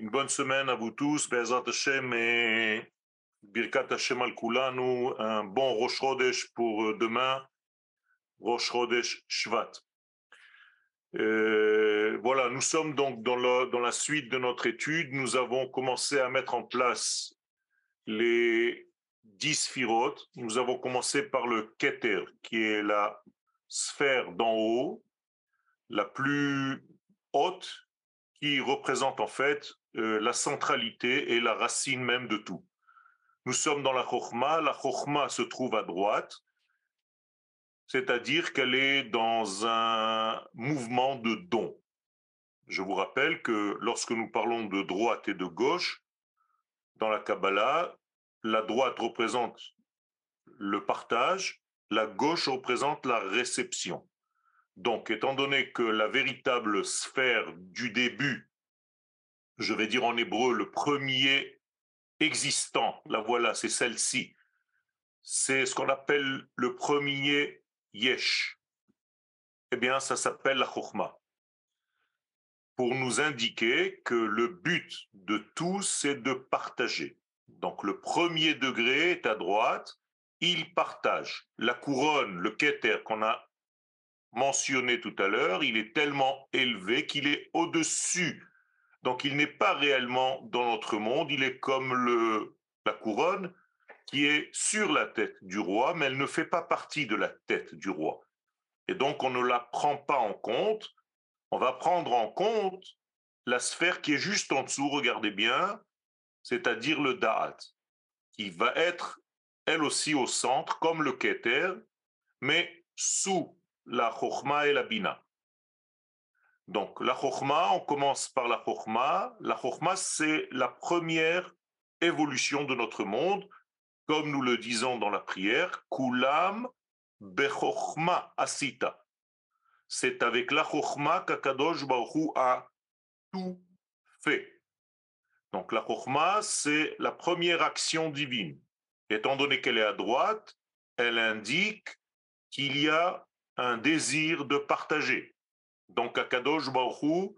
Une bonne semaine à vous tous, Be'ezrat Hashem et Birkat Hashem al Kulanu, un bon Rosh Chodesh pour euh, demain, Rosh Chodesh Shvat. Euh, voilà, nous sommes donc dans, le, dans la suite de notre étude. Nous avons commencé à mettre en place les dix firotes. Nous avons commencé par le Keter, qui est la sphère d'en haut, la plus haute, qui représente en fait euh, la centralité et la racine même de tout. Nous sommes dans la Chokhmah, la Chokhmah se trouve à droite, c'est-à-dire qu'elle est dans un mouvement de don. Je vous rappelle que lorsque nous parlons de droite et de gauche, dans la Kabbalah, la droite représente le partage, la gauche représente la réception. Donc, étant donné que la véritable sphère du début je vais dire en hébreu, le premier existant, la voilà, c'est celle-ci. C'est ce qu'on appelle le premier yesh. Eh bien, ça s'appelle la chokhmah. Pour nous indiquer que le but de tout, c'est de partager. Donc, le premier degré est à droite, il partage. La couronne, le keter qu'on a mentionné tout à l'heure, il est tellement élevé qu'il est au-dessus donc il n'est pas réellement dans notre monde, il est comme la couronne qui est sur la tête du roi, mais elle ne fait pas partie de la tête du roi. Et donc on ne la prend pas en compte, on va prendre en compte la sphère qui est juste en dessous, regardez bien, c'est-à-dire le Da'at, qui va être elle aussi au centre, comme le Keter, mais sous la Chochma et la Bina. Donc, la chokma, on commence par la chokma. La chokma, c'est la première évolution de notre monde, comme nous le disons dans la prière, kulam bechokma asita. C'est avec la chokma qu'Akadosh Baruch a tout fait. Donc, la chokma, c'est la première action divine. Étant donné qu'elle est à droite, elle indique qu'il y a un désir de partager. Donc Akadosh Baruch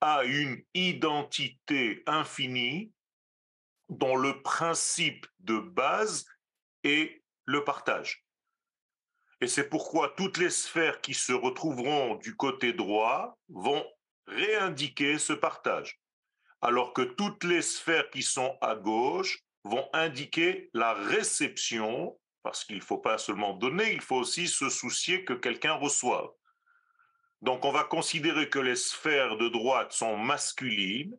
a une identité infinie dont le principe de base est le partage. Et c'est pourquoi toutes les sphères qui se retrouveront du côté droit vont réindiquer ce partage, alors que toutes les sphères qui sont à gauche vont indiquer la réception, parce qu'il ne faut pas seulement donner, il faut aussi se soucier que quelqu'un reçoive. Donc on va considérer que les sphères de droite sont masculines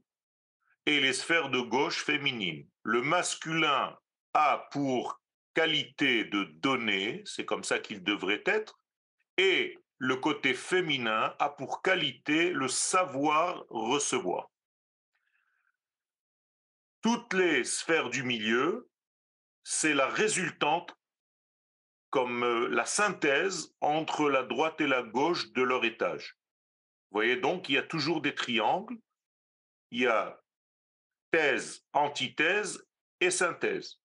et les sphères de gauche féminines. Le masculin a pour qualité de donner, c'est comme ça qu'il devrait être, et le côté féminin a pour qualité le savoir recevoir. Toutes les sphères du milieu, c'est la résultante comme euh, la synthèse entre la droite et la gauche de leur étage. Vous voyez donc, il y a toujours des triangles, il y a thèse, antithèse et synthèse.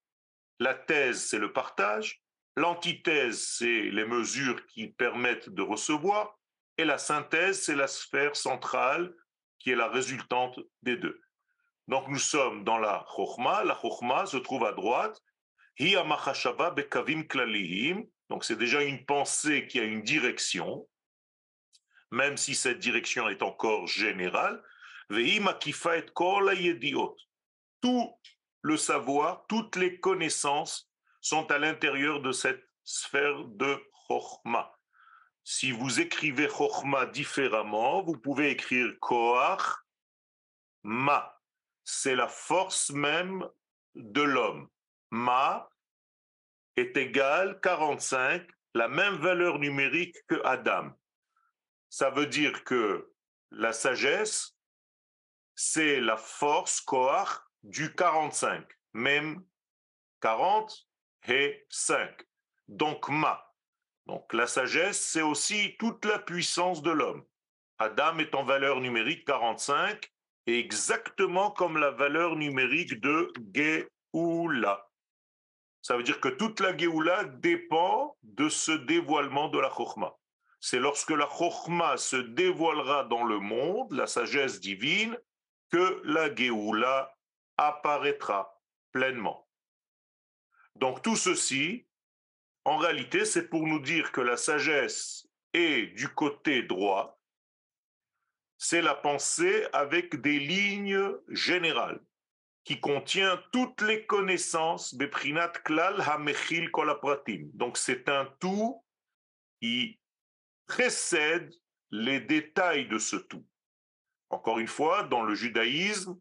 La thèse, c'est le partage, l'antithèse, c'est les mesures qui permettent de recevoir, et la synthèse, c'est la sphère centrale qui est la résultante des deux. Donc nous sommes dans la chokhma, la chokhma se trouve à droite, donc c'est déjà une pensée qui a une direction, même si cette direction est encore générale. Tout le savoir, toutes les connaissances sont à l'intérieur de cette sphère de Chochma. Si vous écrivez Chochma différemment, vous pouvez écrire Koach Ma. C'est la force même de l'homme. Ma est égal 45, la même valeur numérique que Adam. Ça veut dire que la sagesse, c'est la force Koach du 45, même 40 et 5. Donc Ma. Donc la sagesse, c'est aussi toute la puissance de l'homme. Adam est en valeur numérique 45, exactement comme la valeur numérique de Geoula. Ça veut dire que toute la Géoula dépend de ce dévoilement de la Chokhmah. C'est lorsque la Chokhmah se dévoilera dans le monde, la sagesse divine, que la Géoula apparaîtra pleinement. Donc tout ceci, en réalité, c'est pour nous dire que la sagesse est du côté droit, c'est la pensée avec des lignes générales qui contient toutes les connaissances Beprinat Klal Hamechil Kolapratim. Donc c'est un tout qui précède les détails de ce tout. Encore une fois, dans le judaïsme,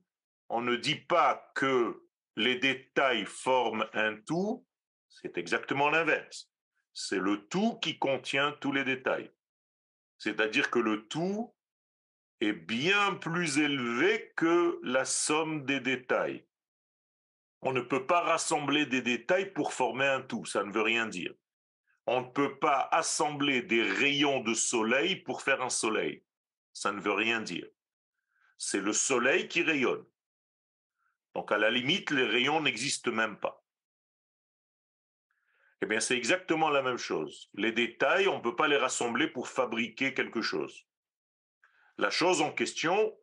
on ne dit pas que les détails forment un tout, c'est exactement l'inverse. C'est le tout qui contient tous les détails. C'est-à-dire que le tout est bien plus élevé que la somme des détails. On ne peut pas rassembler des détails pour former un tout, ça ne veut rien dire. On ne peut pas assembler des rayons de soleil pour faire un soleil. Ça ne veut rien dire. C'est le soleil qui rayonne. Donc à la limite, les rayons n'existent même pas. Eh bien, c'est exactement la même chose. Les détails, on ne peut pas les rassembler pour fabriquer quelque chose. La chose en question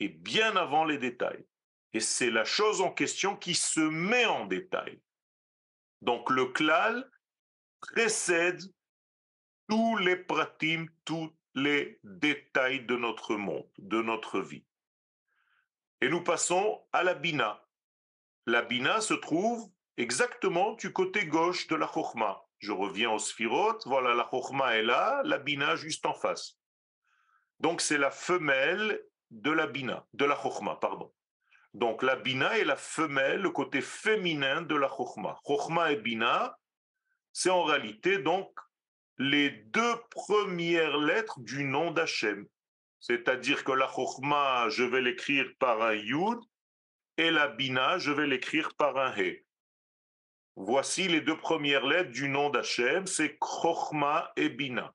est bien avant les détails. Et c'est la chose en question qui se met en détail. Donc le klal précède tous les pratim, tous les détails de notre monde, de notre vie. Et nous passons à la bina. La bina se trouve exactement du côté gauche de la chokma. Je reviens au sphirot, voilà la chokma est là, la bina juste en face. Donc c'est la femelle de la bina, de la chokma, pardon. Donc la bina est la femelle, le côté féminin de la chokma. Chokma et bina, c'est en réalité donc les deux premières lettres du nom d'Hachem. C'est-à-dire que la chokma, je vais l'écrire par un yud, et la bina, je vais l'écrire par un he. Voici les deux premières lettres du nom d'Hachem, c'est Chochma et Bina.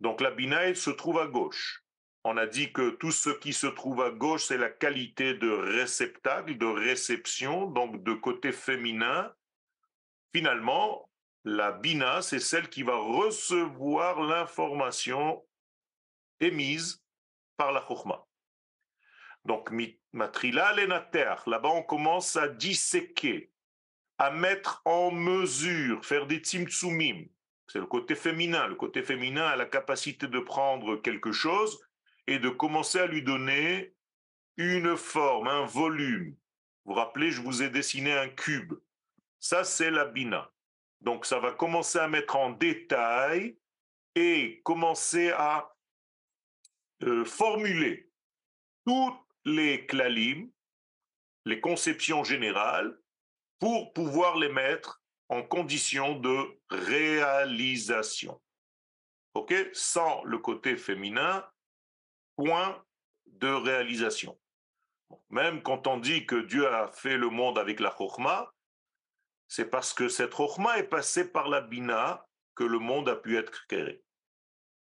Donc la Bina, se trouve à gauche. On a dit que tout ce qui se trouve à gauche, c'est la qualité de réceptacle, de réception, donc de côté féminin. Finalement, la Bina, c'est celle qui va recevoir l'information émise par la Chokhmah. Donc, Matrila Lenater, là-bas on commence à disséquer, à mettre en mesure, faire des tzimtzumim. C'est le côté féminin. Le côté féminin a la capacité de prendre quelque chose et de commencer à lui donner une forme, un volume. Vous vous rappelez, je vous ai dessiné un cube. Ça, c'est la bina. Donc, ça va commencer à mettre en détail et commencer à euh, formuler tous les klalim, les conceptions générales, pour pouvoir les mettre en condition de réalisation. OK? Sans le côté féminin, point de réalisation. Même quand on dit que Dieu a fait le monde avec la chokma, c'est parce que cette chokma est passée par la bina que le monde a pu être créé.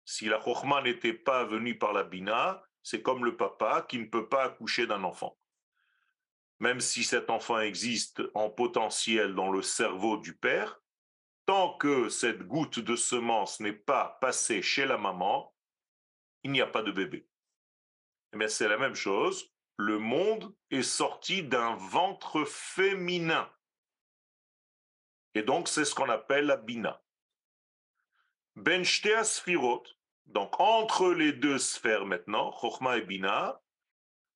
Si la chokma n'était pas venue par la bina, c'est comme le papa qui ne peut pas accoucher d'un enfant. Même si cet enfant existe en potentiel dans le cerveau du père, tant que cette goutte de semence n'est pas passée chez la maman, il n'y a pas de bébé. Mais c'est la même chose. Le monde est sorti d'un ventre féminin. Et donc, c'est ce qu'on appelle la bina. Ben sphirot, donc entre les deux sphères maintenant, Chochma et Bina,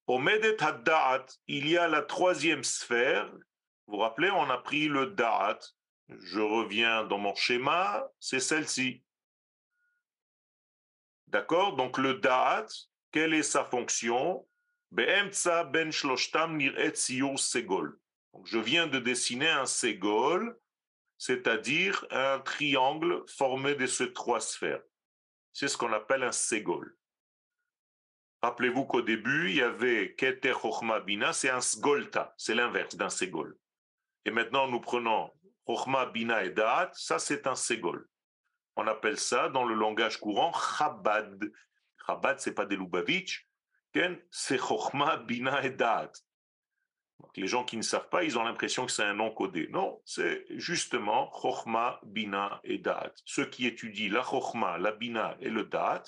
Omedet Haddaat, il y a la troisième sphère. Vous vous rappelez, on a pris le Da'at. Je reviens dans mon schéma, c'est celle-ci. D'accord? Donc le Da'at, quelle est sa fonction? Ben segol. je viens de dessiner un segol c'est-à-dire un triangle formé de ces trois sphères. C'est ce qu'on appelle un ségol. Rappelez-vous qu'au début, il y avait Keter Chochma Bina, c'est un sgolta, c'est l'inverse d'un ségol. Et maintenant, nous prenons Chochma Bina et Da'at, ça c'est un ségol. On appelle ça dans le langage courant Chabad. Chabad, c'est pas des Lubavitch, c'est Chochma Bina et Da'at les gens qui ne savent pas, ils ont l'impression que c'est un nom codé. Non, c'est justement Chochma, Bina et Da'at. Ceux qui étudient la Chochma, la Bina et le Da'at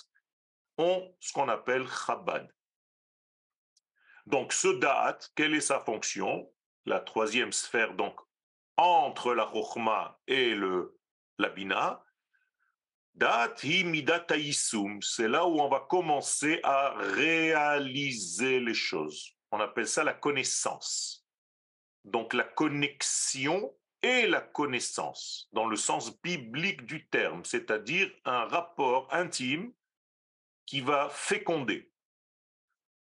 ont ce qu'on appelle Chabad. Donc ce da'at, quelle est sa fonction? La troisième sphère, donc, entre la chokhma et le, la bina. Da'at hi c'est là où on va commencer à réaliser les choses. On appelle ça la connaissance. Donc la connexion et la connaissance, dans le sens biblique du terme, c'est-à-dire un rapport intime qui va féconder.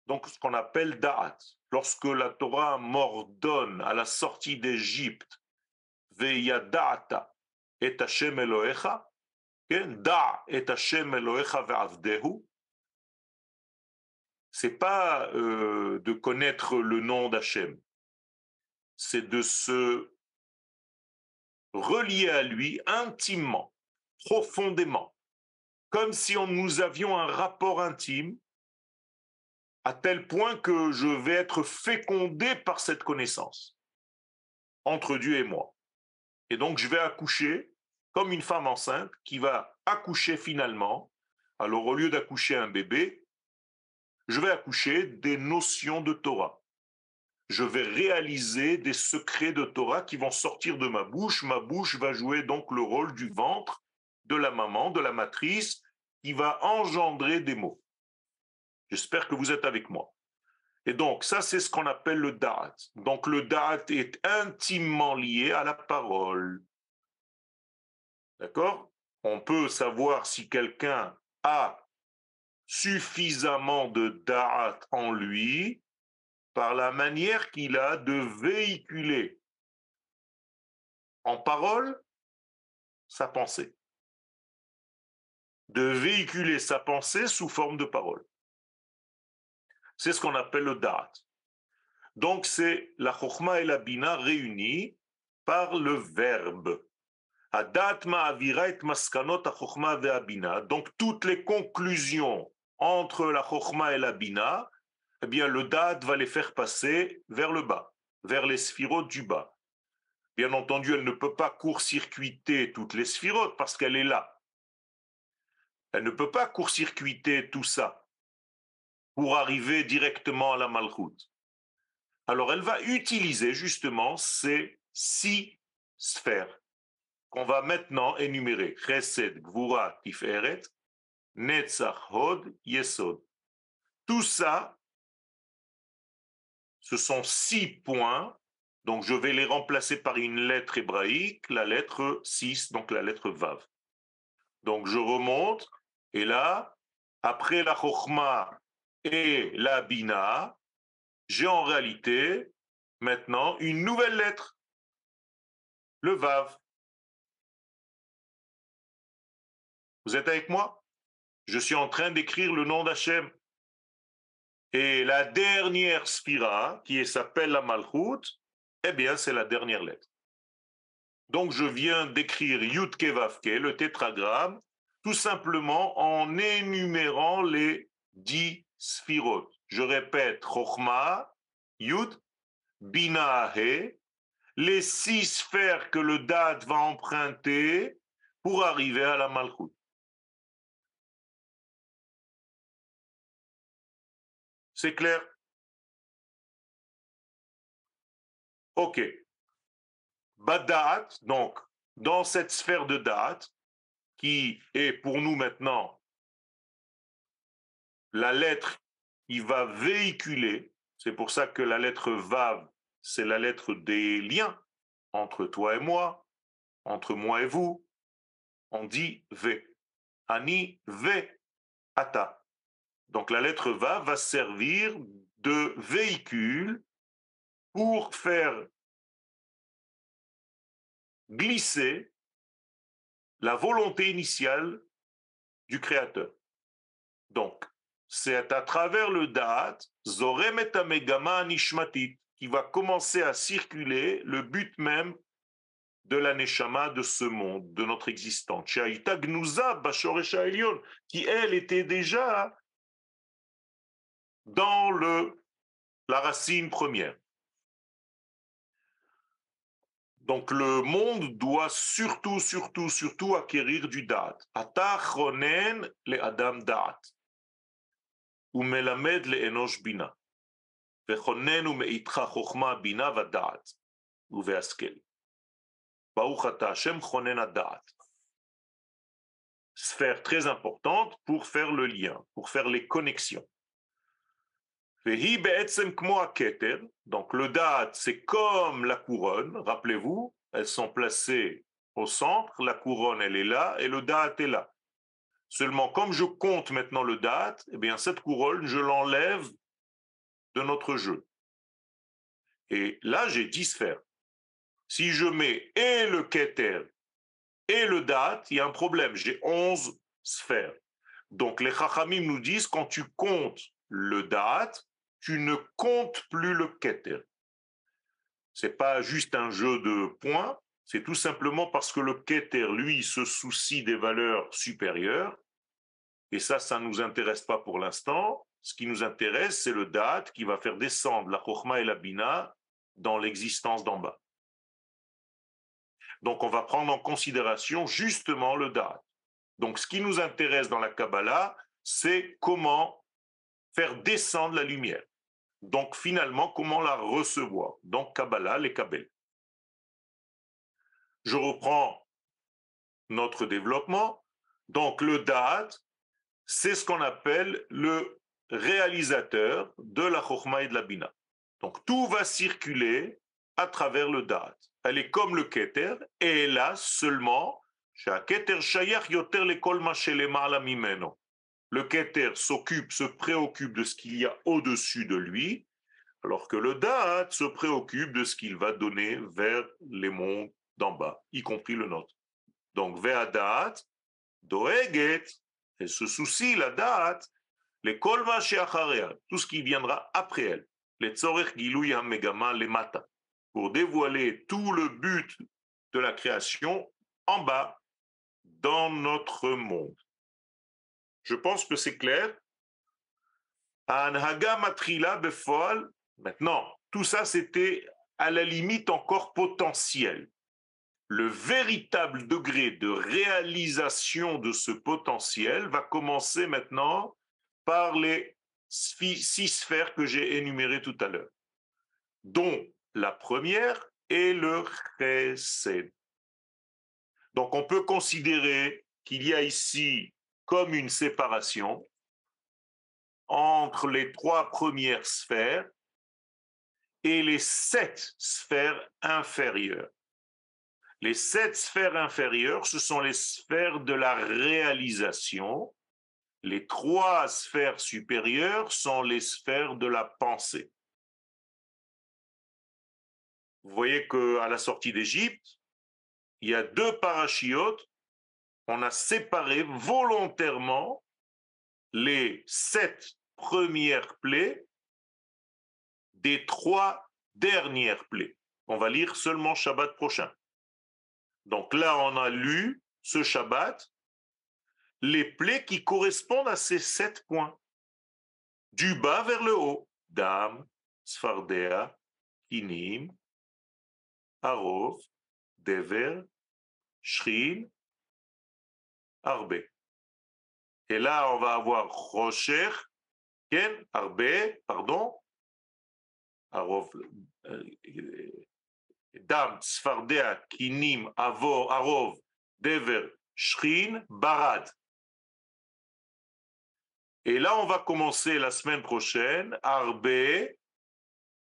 Donc ce qu'on appelle da'at. Lorsque la Torah m'ordonne à la sortie d'Égypte, veya da'ata et Hashem Elohecha, da et Hashem Elohecha ve'avdehu, c'est pas euh, de connaître le nom d'Hachem, c'est de se relier à lui intimement, profondément, comme si on, nous avions un rapport intime, à tel point que je vais être fécondé par cette connaissance entre Dieu et moi. Et donc je vais accoucher comme une femme enceinte qui va accoucher finalement. Alors au lieu d'accoucher un bébé, je vais accoucher des notions de Torah. Je vais réaliser des secrets de Torah qui vont sortir de ma bouche. Ma bouche va jouer donc le rôle du ventre de la maman, de la matrice, qui va engendrer des mots. J'espère que vous êtes avec moi. Et donc, ça, c'est ce qu'on appelle le da'at. Donc, le da'at est intimement lié à la parole. D'accord? On peut savoir si quelqu'un a suffisamment de da'at en lui par la manière qu'il a de véhiculer en parole sa pensée de véhiculer sa pensée sous forme de parole. C'est ce qu'on appelle le da'at. Donc c'est la chokhma et la bina réunies par le verbe. Donc toutes les conclusions entre la chokhma et la bina, eh bien le da'at va les faire passer vers le bas, vers les sphirotes du bas. Bien entendu, elle ne peut pas court-circuiter toutes les sphirotes parce qu'elle est là. Elle ne peut pas court-circuiter tout ça pour arriver directement à la malchoute. Alors elle va utiliser justement ces six sphères qu'on va maintenant énumérer. Chesed, Gvura, Tiferet, Netzach, Hod, Yesod. Tout ça, ce sont six points. Donc je vais les remplacer par une lettre hébraïque, la lettre 6, donc la lettre Vav. Donc je remonte et là, après la Chokhmah et la Bina, j'ai en réalité maintenant une nouvelle lettre, le Vav. Vous êtes avec moi? Je suis en train d'écrire le nom d'Hachem. Et la dernière spira, qui s'appelle la Malchut, eh bien, c'est la dernière lettre. Donc, je viens d'écrire Yudke Vavke, le tétragramme, tout simplement en énumérant les dix sphirotes. Je répète, Chochma, Yud, Bina, He, les six sphères que le date va emprunter pour arriver à la Malchut. C'est clair? Ok. Badat, donc, dans cette sphère de date, qui est pour nous maintenant la lettre qui va véhiculer, c'est pour ça que la lettre Vav, c'est la lettre des liens entre toi et moi, entre moi et vous. On dit V. Ani V. Ata. Donc la lettre Vav va servir de véhicule pour faire glisser la volonté initiale du Créateur. Donc, c'est à travers le Da'at, Zorem et Nishmatit, qui va commencer à circuler le but même de la Neshama de ce monde, de notre existence. Qui, elle, était déjà dans le, la racine première. Donc le monde doit surtout, surtout, surtout acquérir du da'at. Atachonen le adam da'at. Ou melamed le enosh bina. Sphère très importante pour faire le lien, pour faire les connexions. Donc le da'at, c'est comme la couronne, rappelez-vous, elles sont placées au centre, la couronne elle est là et le da'at est là. Seulement comme je compte maintenant le da'at, eh bien cette couronne, je l'enlève de notre jeu. Et là, j'ai 10 sphères. Si je mets et le keter et le da'at, il y a un problème, j'ai 11 sphères. Donc les chachamim nous disent, quand tu comptes le da'at, tu ne comptes plus le keter. C'est pas juste un jeu de points, c'est tout simplement parce que le keter, lui, se soucie des valeurs supérieures. Et ça, ça ne nous intéresse pas pour l'instant. Ce qui nous intéresse, c'est le date qui va faire descendre la chokma et la bina dans l'existence d'en bas. Donc, on va prendre en considération justement le date. Donc, ce qui nous intéresse dans la Kabbalah, c'est comment faire descendre la lumière. Donc finalement, comment la recevoir? Donc Kabbalah, les Kabbal. Je reprends notre développement. Donc le Da'at, c'est ce qu'on appelle le réalisateur de la Chokhmah et de la Bina. Donc tout va circuler à travers le Da'at. Elle est comme le Keter, et là seulement, le Keter s'occupe, se préoccupe de ce qu'il y a au-dessus de lui, alors que le Da'at se préoccupe de ce qu'il va donner vers les mondes d'en bas, y compris le nôtre. Donc, vers Da'at, Doeget, elle se soucie, la Da'at, les Kolma tout ce qui viendra après elle, les Tzorech Gilui Megama, les Mata, pour dévoiler tout le but de la création en bas, dans notre monde. Je pense que c'est clair. Maintenant, tout ça, c'était à la limite encore potentiel. Le véritable degré de réalisation de ce potentiel va commencer maintenant par les six sphères que j'ai énumérées tout à l'heure, dont la première est le chesed. Donc on peut considérer qu'il y a ici comme une séparation entre les trois premières sphères et les sept sphères inférieures. Les sept sphères inférieures, ce sont les sphères de la réalisation. Les trois sphères supérieures sont les sphères de la pensée. Vous voyez qu'à la sortie d'Égypte, il y a deux parachiotes on a séparé volontairement les sept premières plaies des trois dernières plaies. On va lire seulement Shabbat prochain. Donc là, on a lu ce Shabbat les plaies qui correspondent à ces sept points. Du bas vers le haut. Dam, Sfardea, Kinim, Arov, Dever, Shrin, Arbe. Et là, on va avoir Rocher, Ken, Arbe, pardon, euh, Dam, Sfardea, Kinim, Avor, Arov, Dever, Shrin, Barad. Et là, on va commencer la semaine prochaine, Arbe,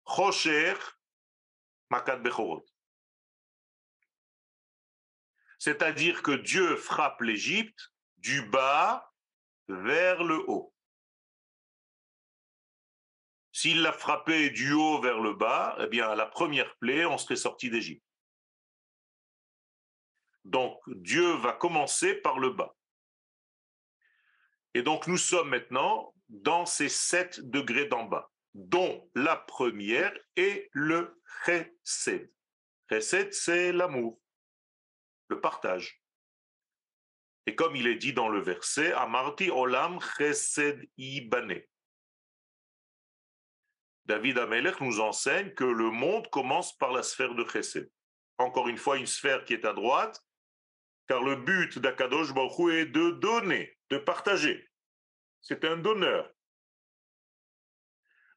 Rocher, Makat Bechorot. C'est-à-dire que Dieu frappe l'Égypte du bas vers le haut. S'il l'a frappé du haut vers le bas, eh bien, à la première plaie, on serait sorti d'Égypte. Donc, Dieu va commencer par le bas. Et donc, nous sommes maintenant dans ces sept degrés d'en bas, dont la première est le chesed. Chesed, c'est l'amour le partage. Et comme il est dit dans le verset, Amarti Olam Chesed Ibane. David Amelech nous enseigne que le monde commence par la sphère de Chesed. Encore une fois, une sphère qui est à droite, car le but d'Akadosh Baruch est de donner, de partager. C'est un donneur.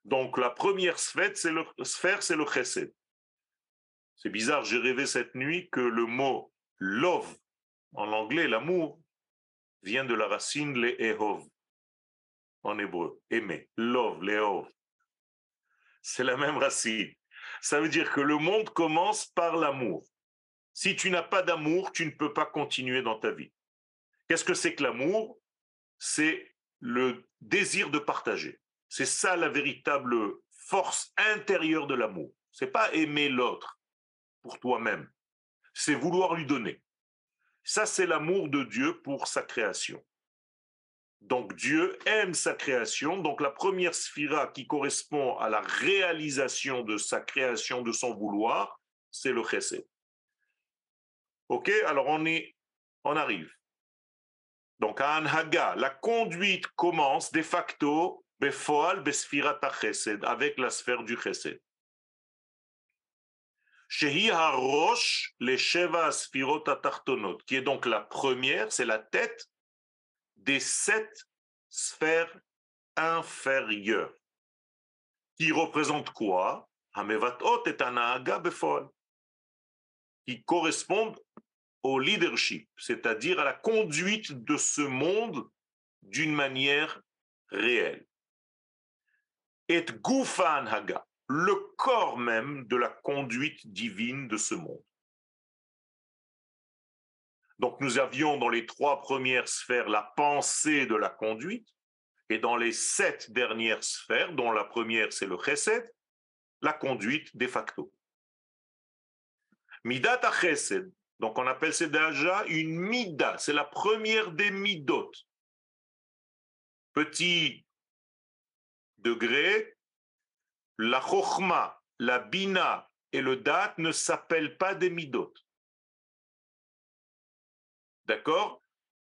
Donc la première sphère, c'est le, sphère, c'est le chesed. C'est bizarre, j'ai rêvé cette nuit que le mot love, en anglais, l'amour, vient de la racine le ehov, en hébreu, aimer, love, leov. C'est la même racine. Ça veut dire que le monde commence par l'amour. Si tu n'as pas d'amour, tu ne peux pas continuer dans ta vie. Qu'est-ce que c'est que l'amour? C'est le désir de partager. C'est ça la véritable force intérieure de l'amour. C'est pas aimer l'autre pour toi-même. C'est vouloir lui donner. Ça, c'est l'amour de Dieu pour sa création. Donc Dieu aime sa création. Donc la première sphira qui correspond à la réalisation de sa création, de son vouloir, c'est le chesed. Ok, alors on est, on arrive. Donc à Anhaga, la conduite commence de facto befoal chesed avec la sphère du chesed. Shehi harosh le sheva sfirot atartonot, qui est donc la première, c'est la tête des sept sphères inférieures, qui représentent quoi? Et befol, qui correspondent au leadership, c'est-à-dire à la conduite de ce monde d'une manière réelle. Et Gufan Haga, le corps même de la conduite divine de ce monde. Donc nous avions dans les trois premières sphères la pensée de la conduite, et dans les sept dernières sphères, dont la première c'est le chesed, la conduite de facto. Midat chesed, donc on appelle ça déjà une mida, c'est la première des midot. Petit degré, la chokhma, la bina et le dat ne s'appellent pas des midot. D'accord?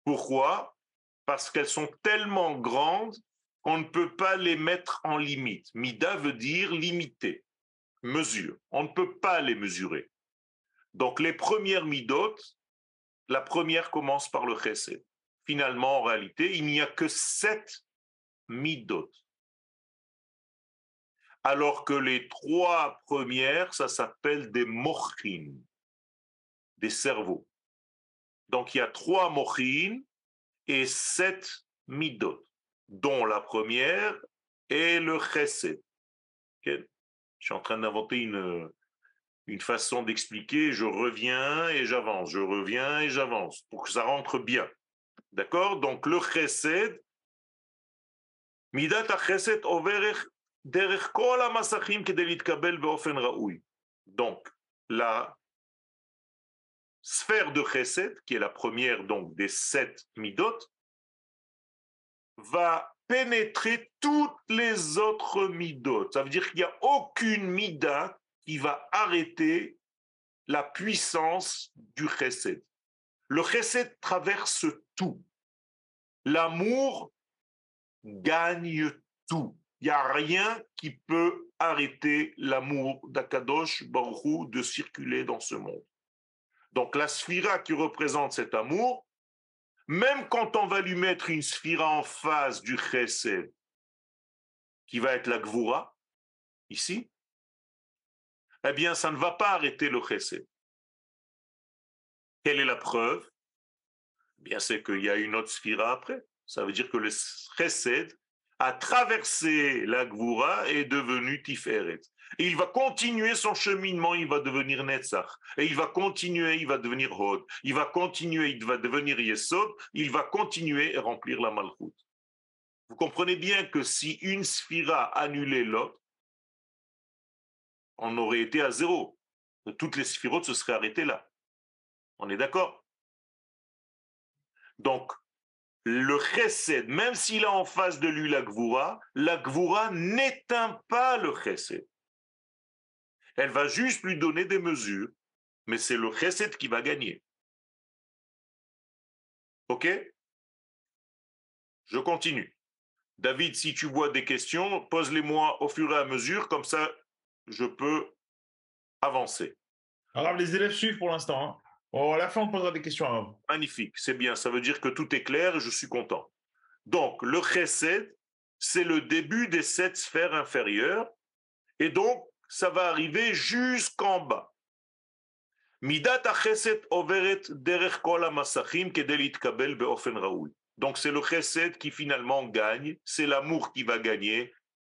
Pourquoi? Parce qu'elles sont tellement grandes qu'on ne peut pas les mettre en limite. Mida veut dire limiter, mesure. On ne peut pas les mesurer. Donc les premières midotes, la première commence par le chesed. Finalement, en réalité, il n'y a que sept midotes. Alors que les trois premières, ça s'appelle des mochin, des cerveaux. Donc il y a trois mochin et sept midot, dont la première est le chesed. Je suis en train d'inventer une, une façon d'expliquer, je reviens et j'avance, je reviens et j'avance, pour que ça rentre bien. D'accord? Donc le chesed, midat chesed derech kol masachim Donc la sphère de chesed, qui est la première donc des sept midot, va pénétrer toutes les autres midot. Ça veut dire qu'il n'y a aucune mida qui va arrêter la puissance du chesed. Le chesed traverse tout. L'amour gagne tout. Il n'y a rien qui peut arrêter l'amour d'Akadosh Baruch de circuler dans ce monde. Donc la sphira qui représente cet amour, même quand on va lui mettre une sphira en face du chesed, qui va être la gvura, ici, eh bien, ça ne va pas arrêter le chesed. Quelle est la preuve? Eh Bien, c'est qu'il y a une autre sphira après. Ça veut dire que le chesed a traversé la gvura et est devenu tiferet. Et il va continuer son cheminement, il va devenir Netzach. Et il va continuer, il va devenir Hod. Il va continuer, il va devenir Yesod. Il va continuer et remplir la Malchut. Vous comprenez bien que si une sphira annulait l'autre, on aurait été à zéro. Toutes les sphirotes se seraient arrêtées là. On est d'accord? Donc, le chesed, même s'il a en face de lui la gvura, la gvura n'éteint pas le chesed. Elle va juste lui donner des mesures, mais c'est le chesed qui va gagner. OK? Je continue. David, si tu vois des questions, pose-les-moi au fur et à mesure, comme ça je peux avancer. Alors, les élèves suivent pour l'instant. Hein. Oh, à la fin, on posera des questions. Magnifique, c'est bien. Ça veut dire que tout est clair je suis content. Donc, le chesed, c'est le début des sept sphères inférieures, et donc ça va arriver jusqu'en bas. Midat overet derech kol beofen raoul. Donc c'est le chesed qui finalement gagne, c'est l'amour qui va gagner.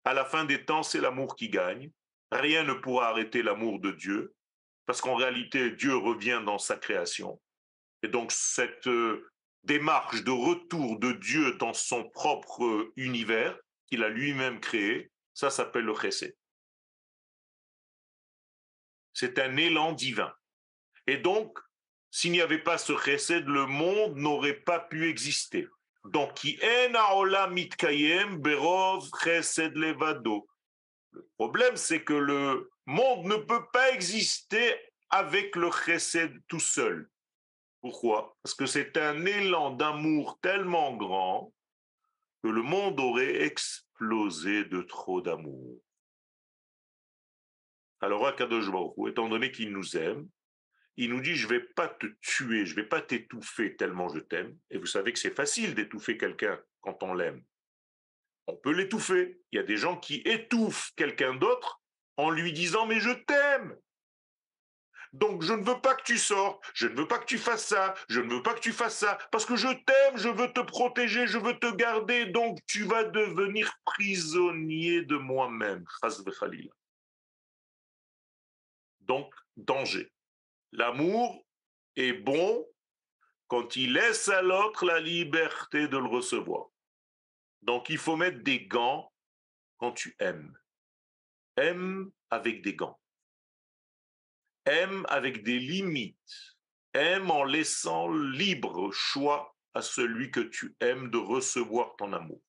À la fin des temps, c'est l'amour qui gagne. Rien ne pourra arrêter l'amour de Dieu, parce qu'en réalité, Dieu revient dans sa création. Et donc cette euh, démarche de retour de Dieu dans son propre univers, qu'il a lui-même créé, ça s'appelle le chesed. C'est un élan divin. Et donc, s'il n'y avait pas ce chesed, le monde n'aurait pas pu exister. Donc. Le problème, c'est que le monde ne peut pas exister avec le chesed tout seul. Pourquoi? Parce que c'est un élan d'amour tellement grand que le monde aurait explosé de trop d'amour. Alors, Akadosh Baruch étant donné qu'il nous aime, il nous dit, je ne vais pas te tuer, je ne vais pas t'étouffer tellement je t'aime. Et vous savez que c'est facile d'étouffer quelqu'un quand on l'aime. On peut l'étouffer. Il y a des gens qui étouffent quelqu'un d'autre en lui disant, mais je t'aime. Donc je ne veux pas que tu sortes, je ne veux pas que tu fasses ça, je ne veux pas que tu fasses ça, parce que je t'aime, je veux te protéger, je veux te garder, donc tu vas devenir prisonnier de moi-même. Donc, danger. L'amour est bon quand il laisse à l'autre la liberté de le recevoir. Donc il faut mettre des gants quand tu aimes aime avec des gants, aime avec des limites, aime en laissant libre choix à celui que tu aimes de recevoir ton amour.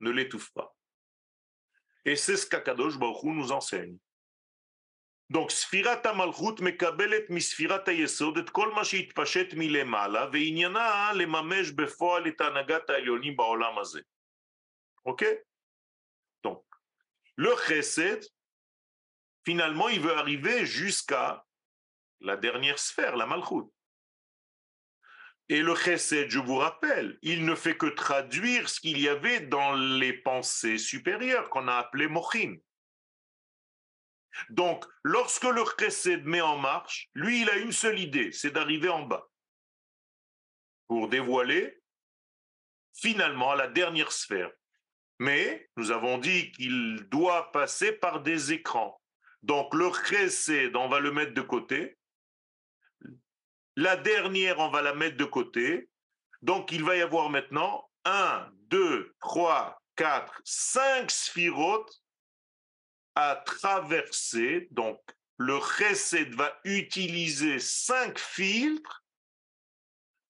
Ne l'étouffe pas. Et c'est ce qu'Akadosh Baruch nous enseigne. Donc, Sfirat Malchut mekabelet misfirat yesod et kol ma sheitpashet milemala ve'inyana lemamesh befoal et anagat ha'elyonim ba'olam hazeh. OK? Le chesed, finalement, il veut arriver jusqu'à la dernière sphère, la malchut. Et le chesed, je vous rappelle, il ne fait que traduire ce qu'il y avait dans les pensées supérieures qu'on a appelées mochim. Donc, lorsque le chesed met en marche, lui, il a une seule idée, c'est d'arriver en bas pour dévoiler finalement la dernière sphère. Mais nous avons dit qu'il doit passer par des écrans. Donc, le chesed, on va le mettre de côté. La dernière, on va la mettre de côté. Donc, il va y avoir maintenant 1, 2, 3, 4, 5 sphirotes à traverser, donc le chesed va utiliser cinq filtres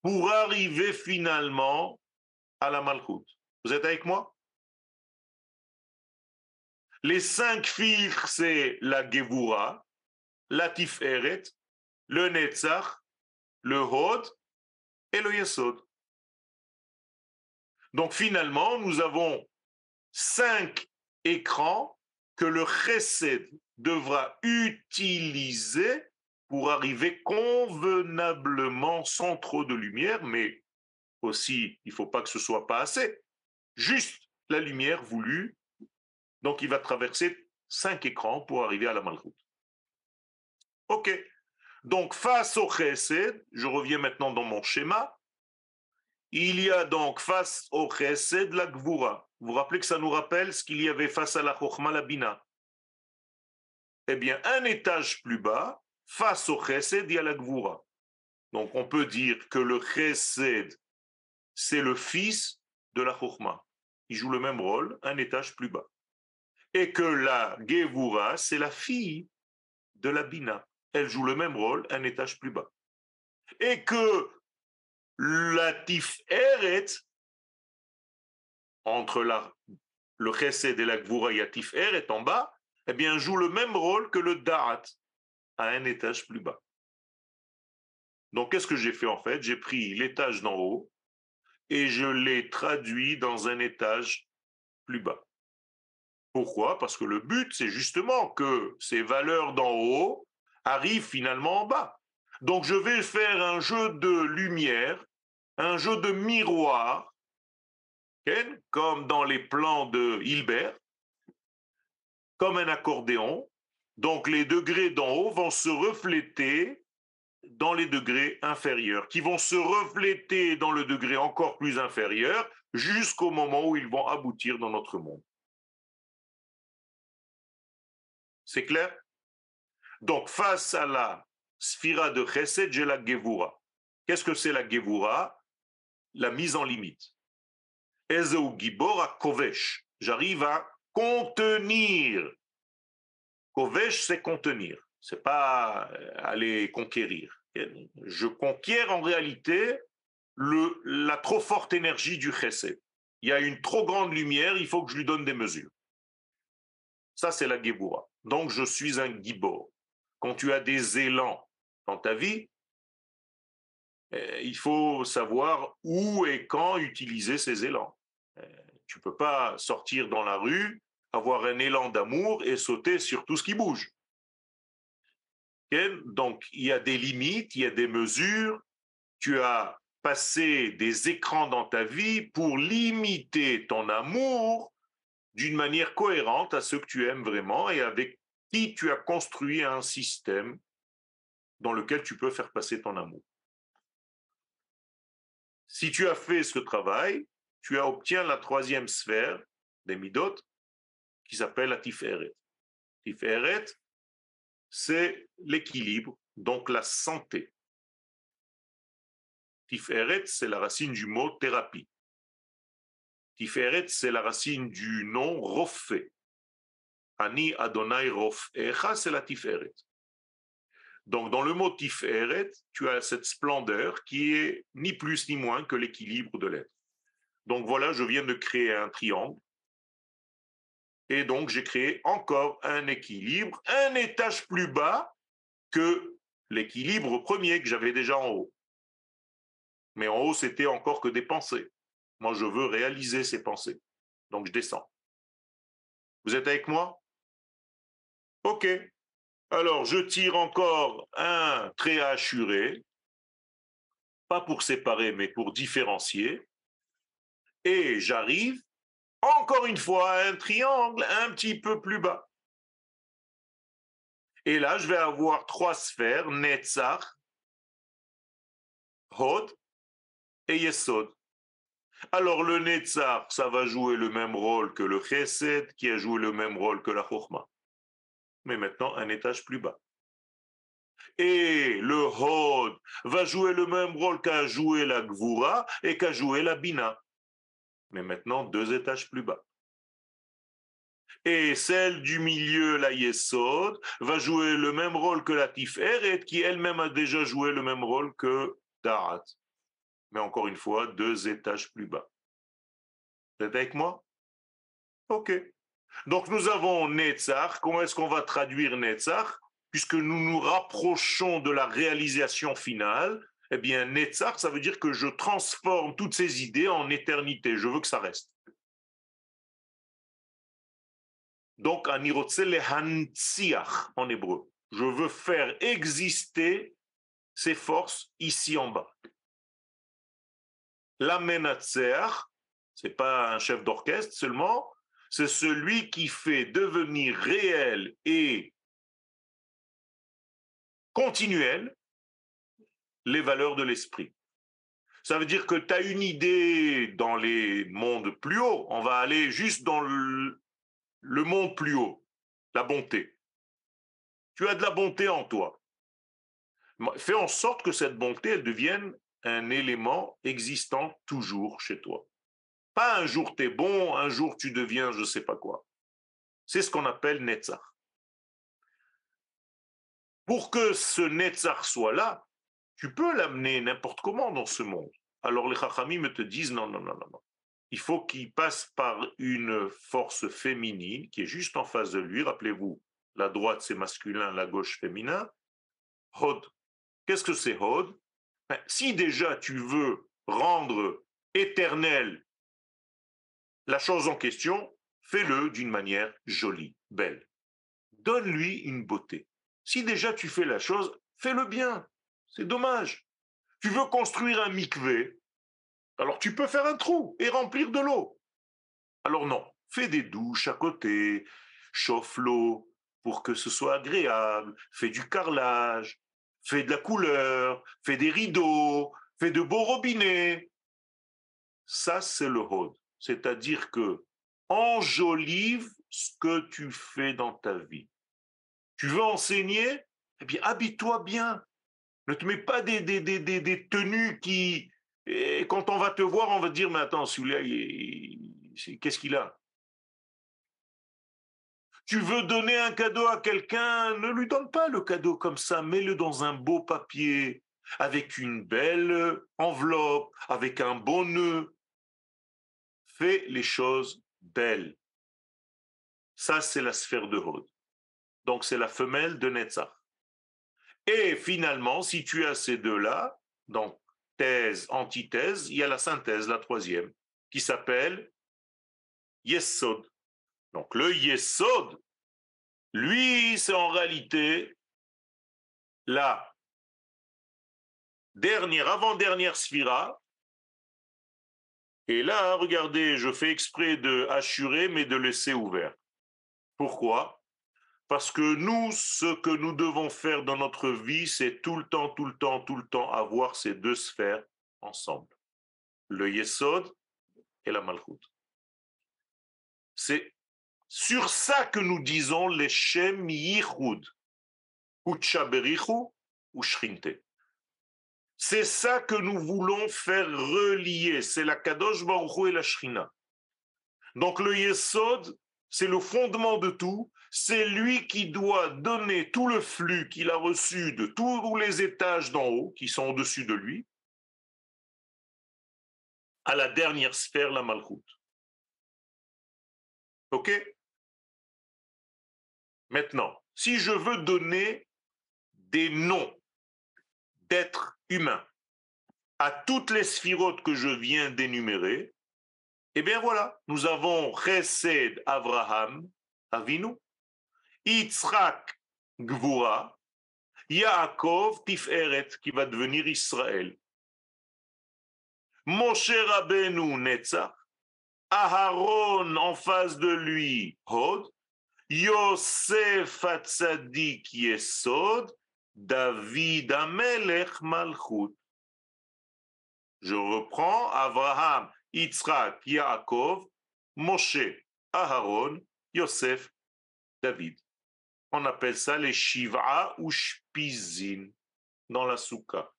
pour arriver finalement à la malchoute. Vous êtes avec moi? Les cinq filtres, c'est la Gevura, la Tiferet, le Netzach, le Hod et le Yesod. Donc finalement, nous avons cinq écrans que le chesed devra utiliser pour arriver convenablement sans trop de lumière, mais aussi, il ne faut pas que ce soit pas assez, juste la lumière voulue. Donc, il va traverser cinq écrans pour arriver à la malroute. OK. Donc, face au chesed, je reviens maintenant dans mon schéma, il y a donc face au chesed la gvura. Vous vous rappelez que ça nous rappelle ce qu'il y avait face à la Chokhmah la Bina? Eh bien, un étage plus bas, face au Chesed, il y a la Gvura. Donc, on peut dire que le Chesed, c'est le fils de la Chokhmah. Il joue le même rôle, un étage plus bas. Et que la Gevura, c'est la fille de la Bina. Elle joue le même rôle, un étage plus bas. Et que la Tiferet, entre la, le chesed et la gvura yatif er est en bas, eh bien, joue le même rôle que le da'at à un étage plus bas. Donc, qu'est-ce que j'ai fait en fait? J'ai pris l'étage d'en haut et je l'ai traduit dans un étage plus bas. Pourquoi? Parce que le but, c'est justement que ces valeurs d'en haut arrivent finalement en bas. Donc, je vais faire un jeu de lumière, un jeu de miroir comme dans les plans de Hilbert, comme un accordéon. Donc les degrés d'en haut vont se refléter dans les degrés inférieurs, qui vont se refléter dans le degré encore plus inférieur jusqu'au moment où ils vont aboutir dans notre monde. C'est clair? Donc face à la sphira de Chesed, j'ai la Gevura. Qu'est-ce que c'est la Gevura? La mise en limite. Ezeu Gibor à. J'arrive à contenir. Kovesh, c'est contenir. C'est pas euh, aller conquérir. Je conquiers en réalité la trop forte énergie du chesed. Il y a une trop grande lumière, il faut que je lui donne des mesures. Ça, c'est la Geboura. Donc, je suis un gibor. Quand tu as des élans dans ta vie, eh, il faut savoir où et quand utiliser ces élans. Tu peux pas sortir dans la rue, avoir un élan d'amour et sauter sur tout ce qui bouge. Donc, il y a des limites, il y a des mesures. Tu as passé des écrans dans ta vie pour limiter ton amour d'une manière cohérente à ceux que tu aimes vraiment et avec qui tu as construit un système dans lequel tu peux faire passer ton amour. Si tu as fait ce travail, tu as la troisième sphère des Midot, qui s'appelle la Tiferet. Tiferet, c'est l'équilibre, donc la santé. Tiferet, c'est la racine du mot thérapie. Tiferet, c'est la racine du nom Rofé. Ani Adonai Rofecha, c'est la Tiferet. Donc, dans le mot Tiferet, tu as cette splendeur qui est ni plus ni moins que l'équilibre de l'être. Donc voilà, je viens de créer un triangle. Et donc j'ai créé encore un équilibre, un étage plus bas que l'équilibre premier que j'avais déjà en haut. Mais en haut, c'était encore que des pensées. Moi, je veux réaliser ces pensées. Donc je descends. Vous êtes avec moi? Ok. Alors, je tire encore un trait assuré, pas pour séparer, mais pour différencier et j'arrive encore une fois à un triangle un petit peu plus bas. Et là, je vais avoir trois sphères, Netzach, Hod et Yesod. Alors le Netzach, ça va jouer le même rôle que le Chesed, qui a joué le même rôle que la Chochma. Mais maintenant, un étage plus bas. Et le Hod va jouer le même rôle qu'a joué la Gvura et qu'a joué la Bina mais maintenant deux étages plus bas. Et celle du milieu, la Yesod, va jouer le même rôle que la Tiferet, qui elle-même a déjà joué le même rôle que Darat. Mais encore une fois, deux étages plus bas. Vous êtes avec moi? Ok. Donc nous avons Netzach. Comment est-ce qu'on va traduire Netzach? Puisque nous nous rapprochons de la réalisation finale, eh bien, Netzach, ça veut dire que je transforme toutes ces idées en éternité. Je veux que ça reste. Donc, en hébreu. Je veux faire exister ces forces ici en bas. La c'est pas un chef d'orchestre seulement, c'est celui qui fait devenir réel et continuel les valeurs de l'esprit. Ça veut dire que tu as une idée dans les mondes plus hauts, on va aller juste dans le, monde plus haut, la bonté. Tu as de la bonté en toi. Fais en sorte que cette bonté, elle devienne un élément existant toujours chez toi. Pas un jour tu es bon, un jour tu deviens je ne sais pas quoi. C'est ce qu'on appelle Netzach. Pour que ce Netzach soit là, tu peux l'amener n'importe comment dans ce monde. Alors les Chachamim te disent non, non, non, non, non. Il faut qu'il passe par une force féminine qui est juste en face de lui. Rappelez-vous, la droite c'est masculin, la gauche féminin. Hod. Qu'est-ce que c'est Hod? Ben, Si déjà tu veux rendre éternel la chose en question, fais-le d'une manière jolie, belle. Donne-lui une beauté. Si déjà tu fais la chose, fais-le bien. C'est dommage. Tu veux construire un mikvé, alors tu peux faire un trou et remplir de l'eau. Alors non, fais des douches à côté, chauffe l'eau pour que ce soit agréable, fais du carrelage, fais de la couleur, fais des rideaux, fais de beaux robinets. Ça, c'est le hod. C'est-à-dire que enjolive ce que tu fais dans ta vie. Tu veux enseigner? Eh bien, habille-toi bien. Ne te mets pas des, des, tenues qui, et quand on va te voir, on va dire, mais attends, celui-là, qu'est-ce qu'il a? Tu veux donner un cadeau à quelqu'un, ne lui donne pas le cadeau comme ça, mets-le dans un beau papier, avec une belle enveloppe, avec un bon nœud. Fais les choses belles. Ça, c'est la sphère de Hod. Donc, c'est la femelle de Netzach. Et finalement, si tu as ces deux-là, donc thèse, antithèse, il y a la synthèse, la troisième, qui s'appelle Yesod. Donc le Yesod, lui, c'est en réalité la dernière, avant-dernière sphira. Et là, regardez, je fais exprès de assurer, mais de laisser ouvert. Pourquoi? Parce que nous, ce que nous devons faire dans notre vie, c'est tout le temps, tout le temps, tout le temps avoir ces deux sphères ensemble. Le Yesod et la Malchut. C'est sur ça que nous disons les Shem Yichud, ou ou Shrinte. C'est ça que nous voulons faire relier. C'est la Kadosh Baruch et la Shrina. Donc le Yesod, c'est le fondement de tout, c'est lui qui doit donner tout le flux qu'il a reçu de tous les étages d'en haut, qui sont au-dessus de lui, à la dernière sphère, la Malchut. OK? Maintenant, si je veux donner des noms d'êtres humains à toutes les sphirotes que je viens d'énumérer, eh bien voilà, nous avons Chesed Abraham Avinu, Yitzhak Gvura, Yaakov Tiferet qui va devenir Israël. Moshe Rabbeinu Netzach, Aharon en face de lui Hod, Yosef Atzadik Yesod, David Amelech Malchut. Je reprends Abraham Yitzhak, Yaakov, Moshe, Aharon, Yosef, David. On appelle ça les Shiva ou Shpizin dans la Souka.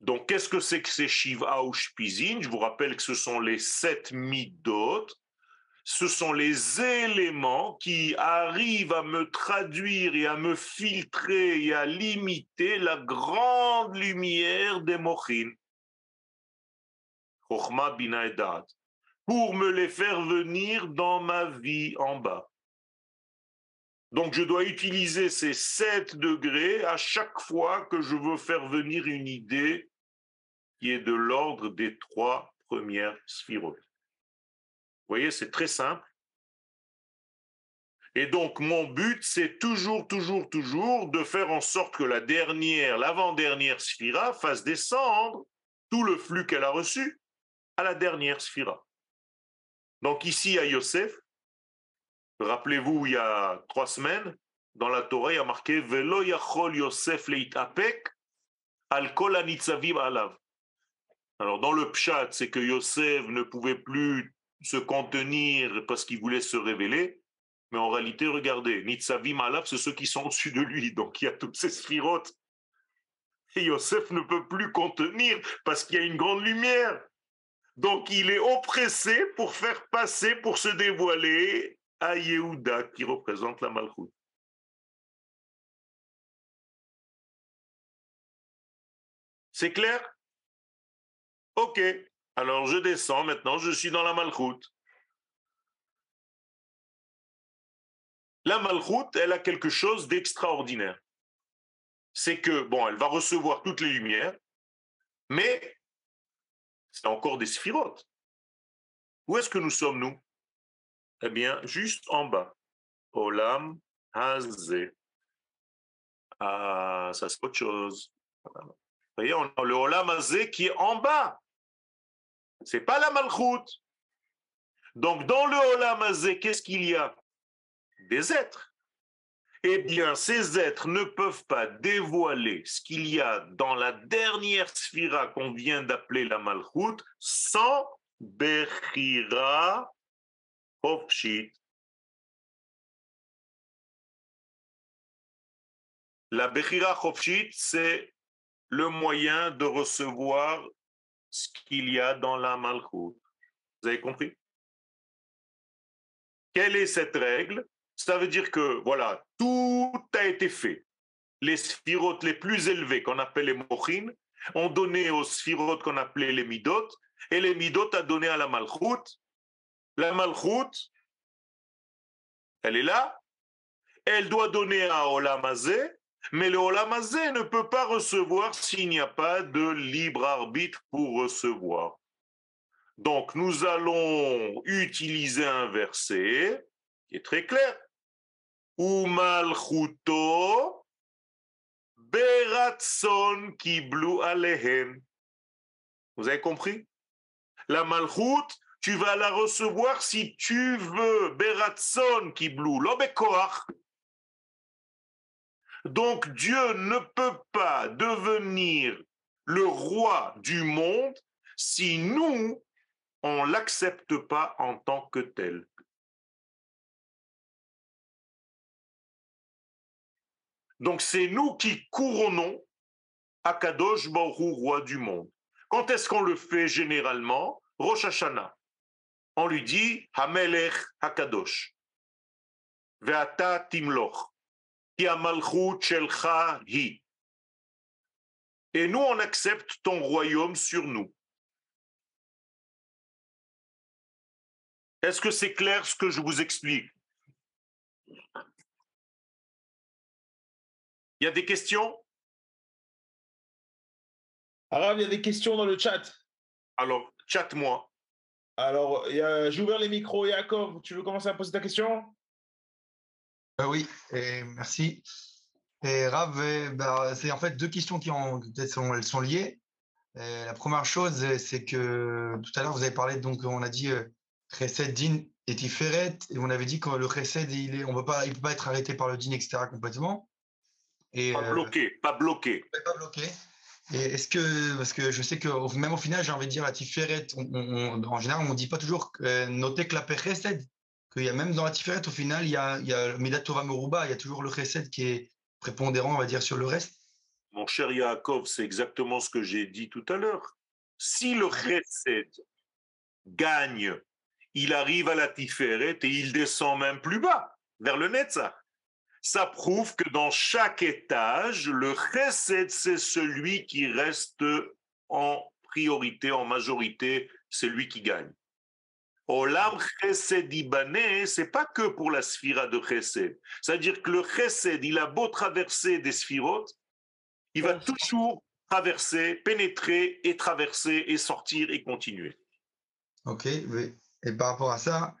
Donc, qu'est-ce que c'est que ces Shiva ou Shpizin? Je vous rappelle que ce sont les sept midot. Ce sont les éléments qui arrivent à me traduire et à me filtrer et à limiter la grande lumière des mochines pour me les faire venir dans ma vie en bas. Donc je dois utiliser ces 7 degrés à chaque fois que je veux faire venir une idée qui est de l'ordre des trois premières sphirotes. Voyez, c'est très simple. Et donc mon but, c'est toujours, toujours, toujours de faire en sorte que la dernière, l'avant-dernière sphira fasse descendre tout le flux qu'elle a reçu à la dernière sphira. Donc ici à Yosef, rappelez-vous, il y a trois semaines, dans la Torah, il y a marqué Velo yachol Yosef leitapek al kol alav. Alors dans le pshat, c'est que Yosef ne pouvait plus se contenir parce qu'il voulait se révéler. Mais en réalité, regardez, Nitzavim alav, c'est ceux qui sont au-dessus de lui. Donc il y a toutes ces sphirotes. Et Yosef ne peut plus contenir parce qu'il y a une grande lumière. Donc il est oppressé pour faire passer, pour se dévoiler à Yehuda qui représente la Malchut. C'est clair? Ok, alors je descends maintenant, je suis dans la Malchut. La Malchut, elle a quelque chose d'extraordinaire. C'est que, bon, elle va recevoir toutes les lumières, mais c'est encore des sphirotes. Où est-ce que nous sommes, nous? Eh bien, juste en bas. Olam Hazé. Ah, ça c'est autre chose. Vous voyez, on a le Olam Hazé qui est en bas. C'est pas la Malchut. Donc, dans le Olam qu'est-ce qu'il y a? Des êtres. Eh bien, ces êtres ne peuvent pas dévoiler ce qu'il y a dans la dernière sphira qu'on vient d'appeler la Malchut sans Bechira Hofshit. La Bechira Hofshit, c'est le moyen de recevoir ce qu'il y a dans la Malchut. Vous avez compris? Quelle est cette règle? Ça veut dire que, voilà, tout a été fait. Les sphirotes les plus élevés, qu'on appelle les mochin, ont donné aux sphirotes qu'on appelait les midot, et les midot a donné à la Malchut. La Malchut, elle est là, elle doit donner à Olamazé, mais le Olamazé ne peut pas recevoir s'il n'y a pas de libre arbitre pour recevoir. Donc, nous allons utiliser un verset qui est très clair. Umalchuto beratson kiblu alehen. Vous avez compris? La malchut, tu vas la recevoir si tu veux. Beratson kiblu, l'obekoach. Donc Dieu ne peut pas devenir le roi du monde si nous, on ne l'accepte pas en tant que tel. Donc c'est nous qui couronnons Akadosh Baruch roi du monde. Quand est-ce qu'on le fait généralement? Rosh Hashanah. On lui dit Hamelech Hakadosh. Ve'ata timloch. Et nous, on accepte ton royaume sur nous. Est-ce que c'est clair ce que je vous explique? Il y a des questions? Arabe, il y a des questions dans le chat. Alors, chat-moi. Alors, j'ai ouvert les micros. Yaakov, tu veux commencer à poser ta question? Euh, oui, merci. Et Rav, euh, bah, c'est en fait deux questions qui ont, sont, elles sont liées. la première chose, c'est que tout à l'heure, vous avez parlé, donc on a dit euh, Chesed, Din et Tiferet, et on avait dit que le Chesed, il est, on peut pas, il peut pas être arrêté par le Din, etc. complètement. Et, pas bloqué, pas bloqué. Pas bloqué. Et est-ce que, parce que je sais que même au final, j'ai envie de dire la Tiferet, en général, on ne dit pas toujours noter que la Chesed qu'il y a même dans la Tiferet, au final, il y a, il y a Medat Tova Meruba, il y a toujours le Chesed qui est prépondérant, on va dire, sur le reste. Mon cher Yaakov, c'est exactement ce que j'ai dit tout à l'heure. Si le Chesed gagne, il arrive à la Tiferet et il descend même plus bas, vers le Netzach. Ça prouve que dans chaque étage, le Chesed, c'est celui qui reste en priorité, en majorité, c'est lui qui gagne. Olam Chesed Ibané, c'est pas que pour la sphira de Chesed. C'est-à-dire que le Chesed, il a beau traverser des sphirotes, il va toujours traverser, pénétrer et traverser et sortir et continuer. Ok, oui. Et par rapport à ça,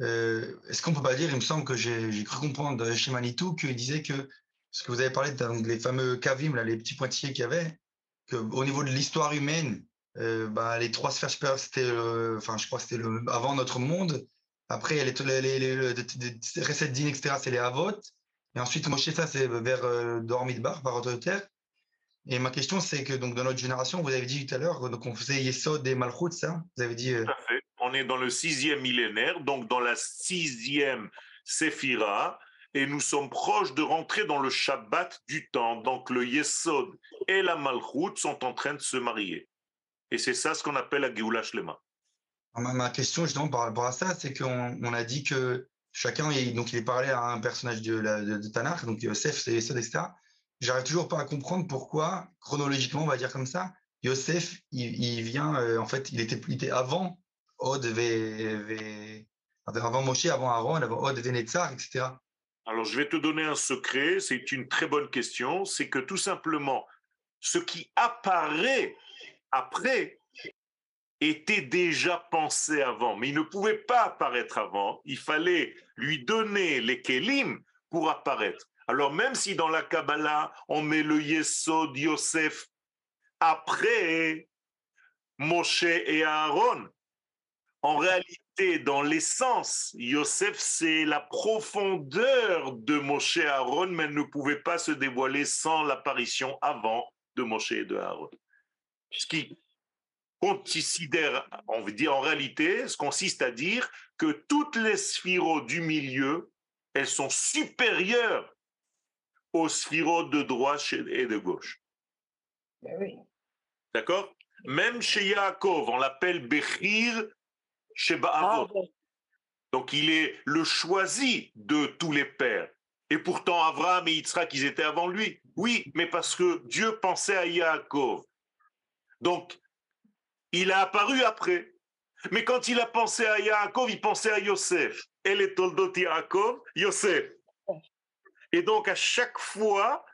euh, est-ce qu'on peut pas dire, il me semble que j'ai cru comprendre chez Manitou qu'il disait que, ce que vous avez parlé des fameux kavim, là, les petits pointillés qu'il y avait, qu'au niveau de l'histoire humaine, euh, bah, les trois sphères c'était, enfin, je crois c'était avant notre monde. Après, il y a les, recettes etc., c'est les Avot. Et ensuite, Moshe, ça, c'est vers euh, Dormidbar, par de terre. Et ma question, c'est que donc dans notre génération, vous avez dit tout à l'heure, donc on faisait Yesod et Malchut, ça? Vous avez dit. Euh... Tout à fait. On est dans le sixième millénaire, donc dans la sixième Séphira, et nous sommes proches de rentrer dans le Shabbat du temps. Donc le Yesod et la Malchut sont en train de se marier. Et c'est ça ce qu'on appelle la Géoula Shlema. Ma, question justement par rapport à ça, c'est qu'on on a dit que chacun, donc il est parlé à un personnage de, de, de Tanakh, donc Yosef, c'est Yosef, etc. J'arrive toujours pas à comprendre pourquoi, chronologiquement, on va dire comme ça, Yosef, il, vient, euh, en fait, il était, il était avant Od, avant Moshe, avant Aaron, avant Od, Netzar, etc. Alors, je vais te donner un secret, c'est une très bonne question, c'est que tout simplement, ce qui apparaît après était déjà pensé avant, mais il ne pouvait pas apparaître avant. Il fallait lui donner les kelim pour apparaître. Alors même si dans la Kabbalah, on met le Yesod Yosef après Moshe et Aaron, en réalité, dans l'essence, Yosef, c'est la profondeur de Moshe et Aaron, mais elle ne pouvait pas se dévoiler sans l'apparition avant de Moshe et de Aaron. Ce qui considère, on veut dire en réalité, ce consiste à dire que toutes les sphirotes du milieu, elles sont supérieures aux sphirotes de droite et de gauche. Ben D'accord? Même chez Yaakov, on l'appelle Bechir chez Ba'avot. Donc il est le choisi de tous les pères. Et pourtant, Abraham et Yitzhak, ils étaient avant lui. Oui, mais parce que Dieu pensait à Yaakov. Donc, il a apparu après. Mais quand il a pensé à Yaakov, il pensait à Yosef. Elle est Toldot Yaakov, Yosef. Et donc, à chaque fois,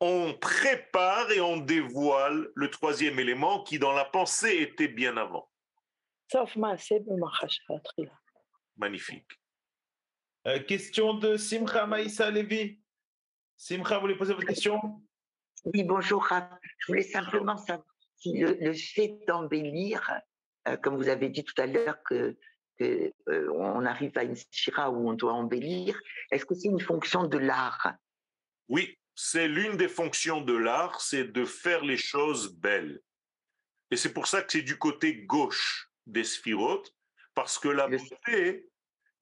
on prépare et on dévoile le troisième élément qui, dans la pensée, était bien avant. Sauf Magnifique. Euh, question de Simcha Maïssa Levi. Simcha, vous voulez poser votre question? Oui, bonjour. Je voulais simplement savoir le, fait d'embellir, euh, comme vous avez dit tout à l'heure que, euh, on arrive à une shira où on doit embellir, est-ce que c'est une fonction de l'art? Oui, c'est l'une des fonctions de l'art, c'est de faire les choses belles. Et c'est pour ça que c'est du côté gauche des sphirotes, parce que la beauté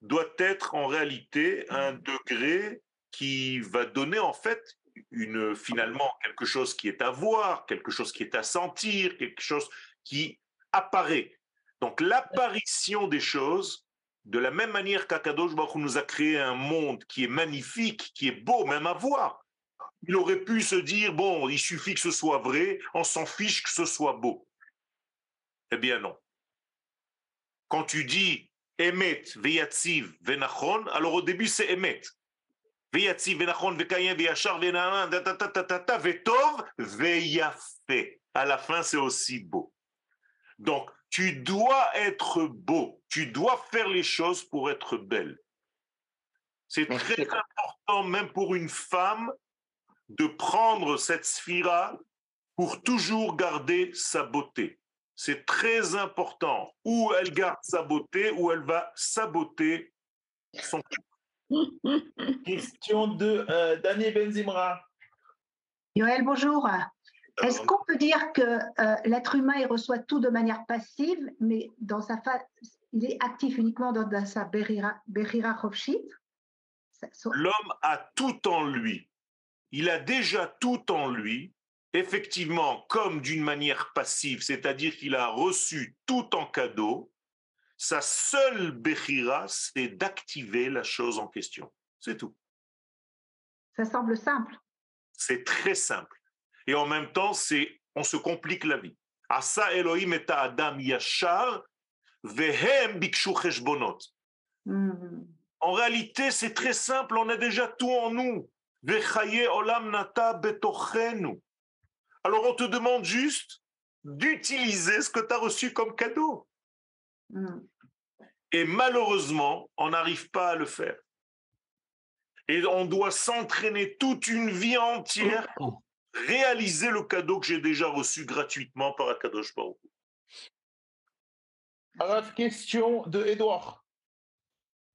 doit être en réalité un degré qui va donner en fait une, finalement quelque chose qui est à voir, quelque chose qui est à sentir, quelque chose qui apparaît. Donc l'apparition des choses, de la même manière qu'Akadosh Baruch nous a créé un monde qui est magnifique, qui est beau même à voir, il aurait pu se dire, bon, il suffit que ce soit vrai, on s'en fiche que ce soit beau. Eh bien non. Quand tu dis Emet, Veyatziv, Venachon, alors au début c'est Emet. Venachon, Vekayem, Veyachar, Venaman, Vetov, Veyafé. À la fin c'est aussi beau. Donc, tu dois être beau. Tu dois faire les choses pour être belle. C'est très important, même pour une femme, de prendre cette sphira pour toujours garder sa beauté. C'est très important. Où elle garde sa beauté, ou elle va saboter son Question de euh, Dani Benzimra. Yoël, bonjour. Est-ce qu'on peut dire que euh, l'être humain il reçoit tout de manière passive, mais dans sa phase, il est actif uniquement dans, sa Berira, berira L'homme a tout en lui. Il a déjà tout en lui, effectivement, comme d'une manière passive, c'est-à-dire qu'il a reçu tout en cadeau. Sa seule Bechira, c'est d'activer la chose en question. C'est tout. Ça semble simple. C'est très simple. Et en même temps, c'est on se complique la vie. Asa Elohim et Adam Yashar, vehem bikshu cheshbonot. Hmm. En réalité, c'est très simple, on a déjà tout en nous. olam nata betochenu. Alors on te demande juste d'utiliser ce que tu as reçu comme cadeau. Hmm. Et malheureusement, on n'arrive pas à le faire. Et on doit s'entraîner toute une vie entière pour réaliser le cadeau que j'ai déjà reçu gratuitement par Akadosh Baruch. Alors, question de Edouard.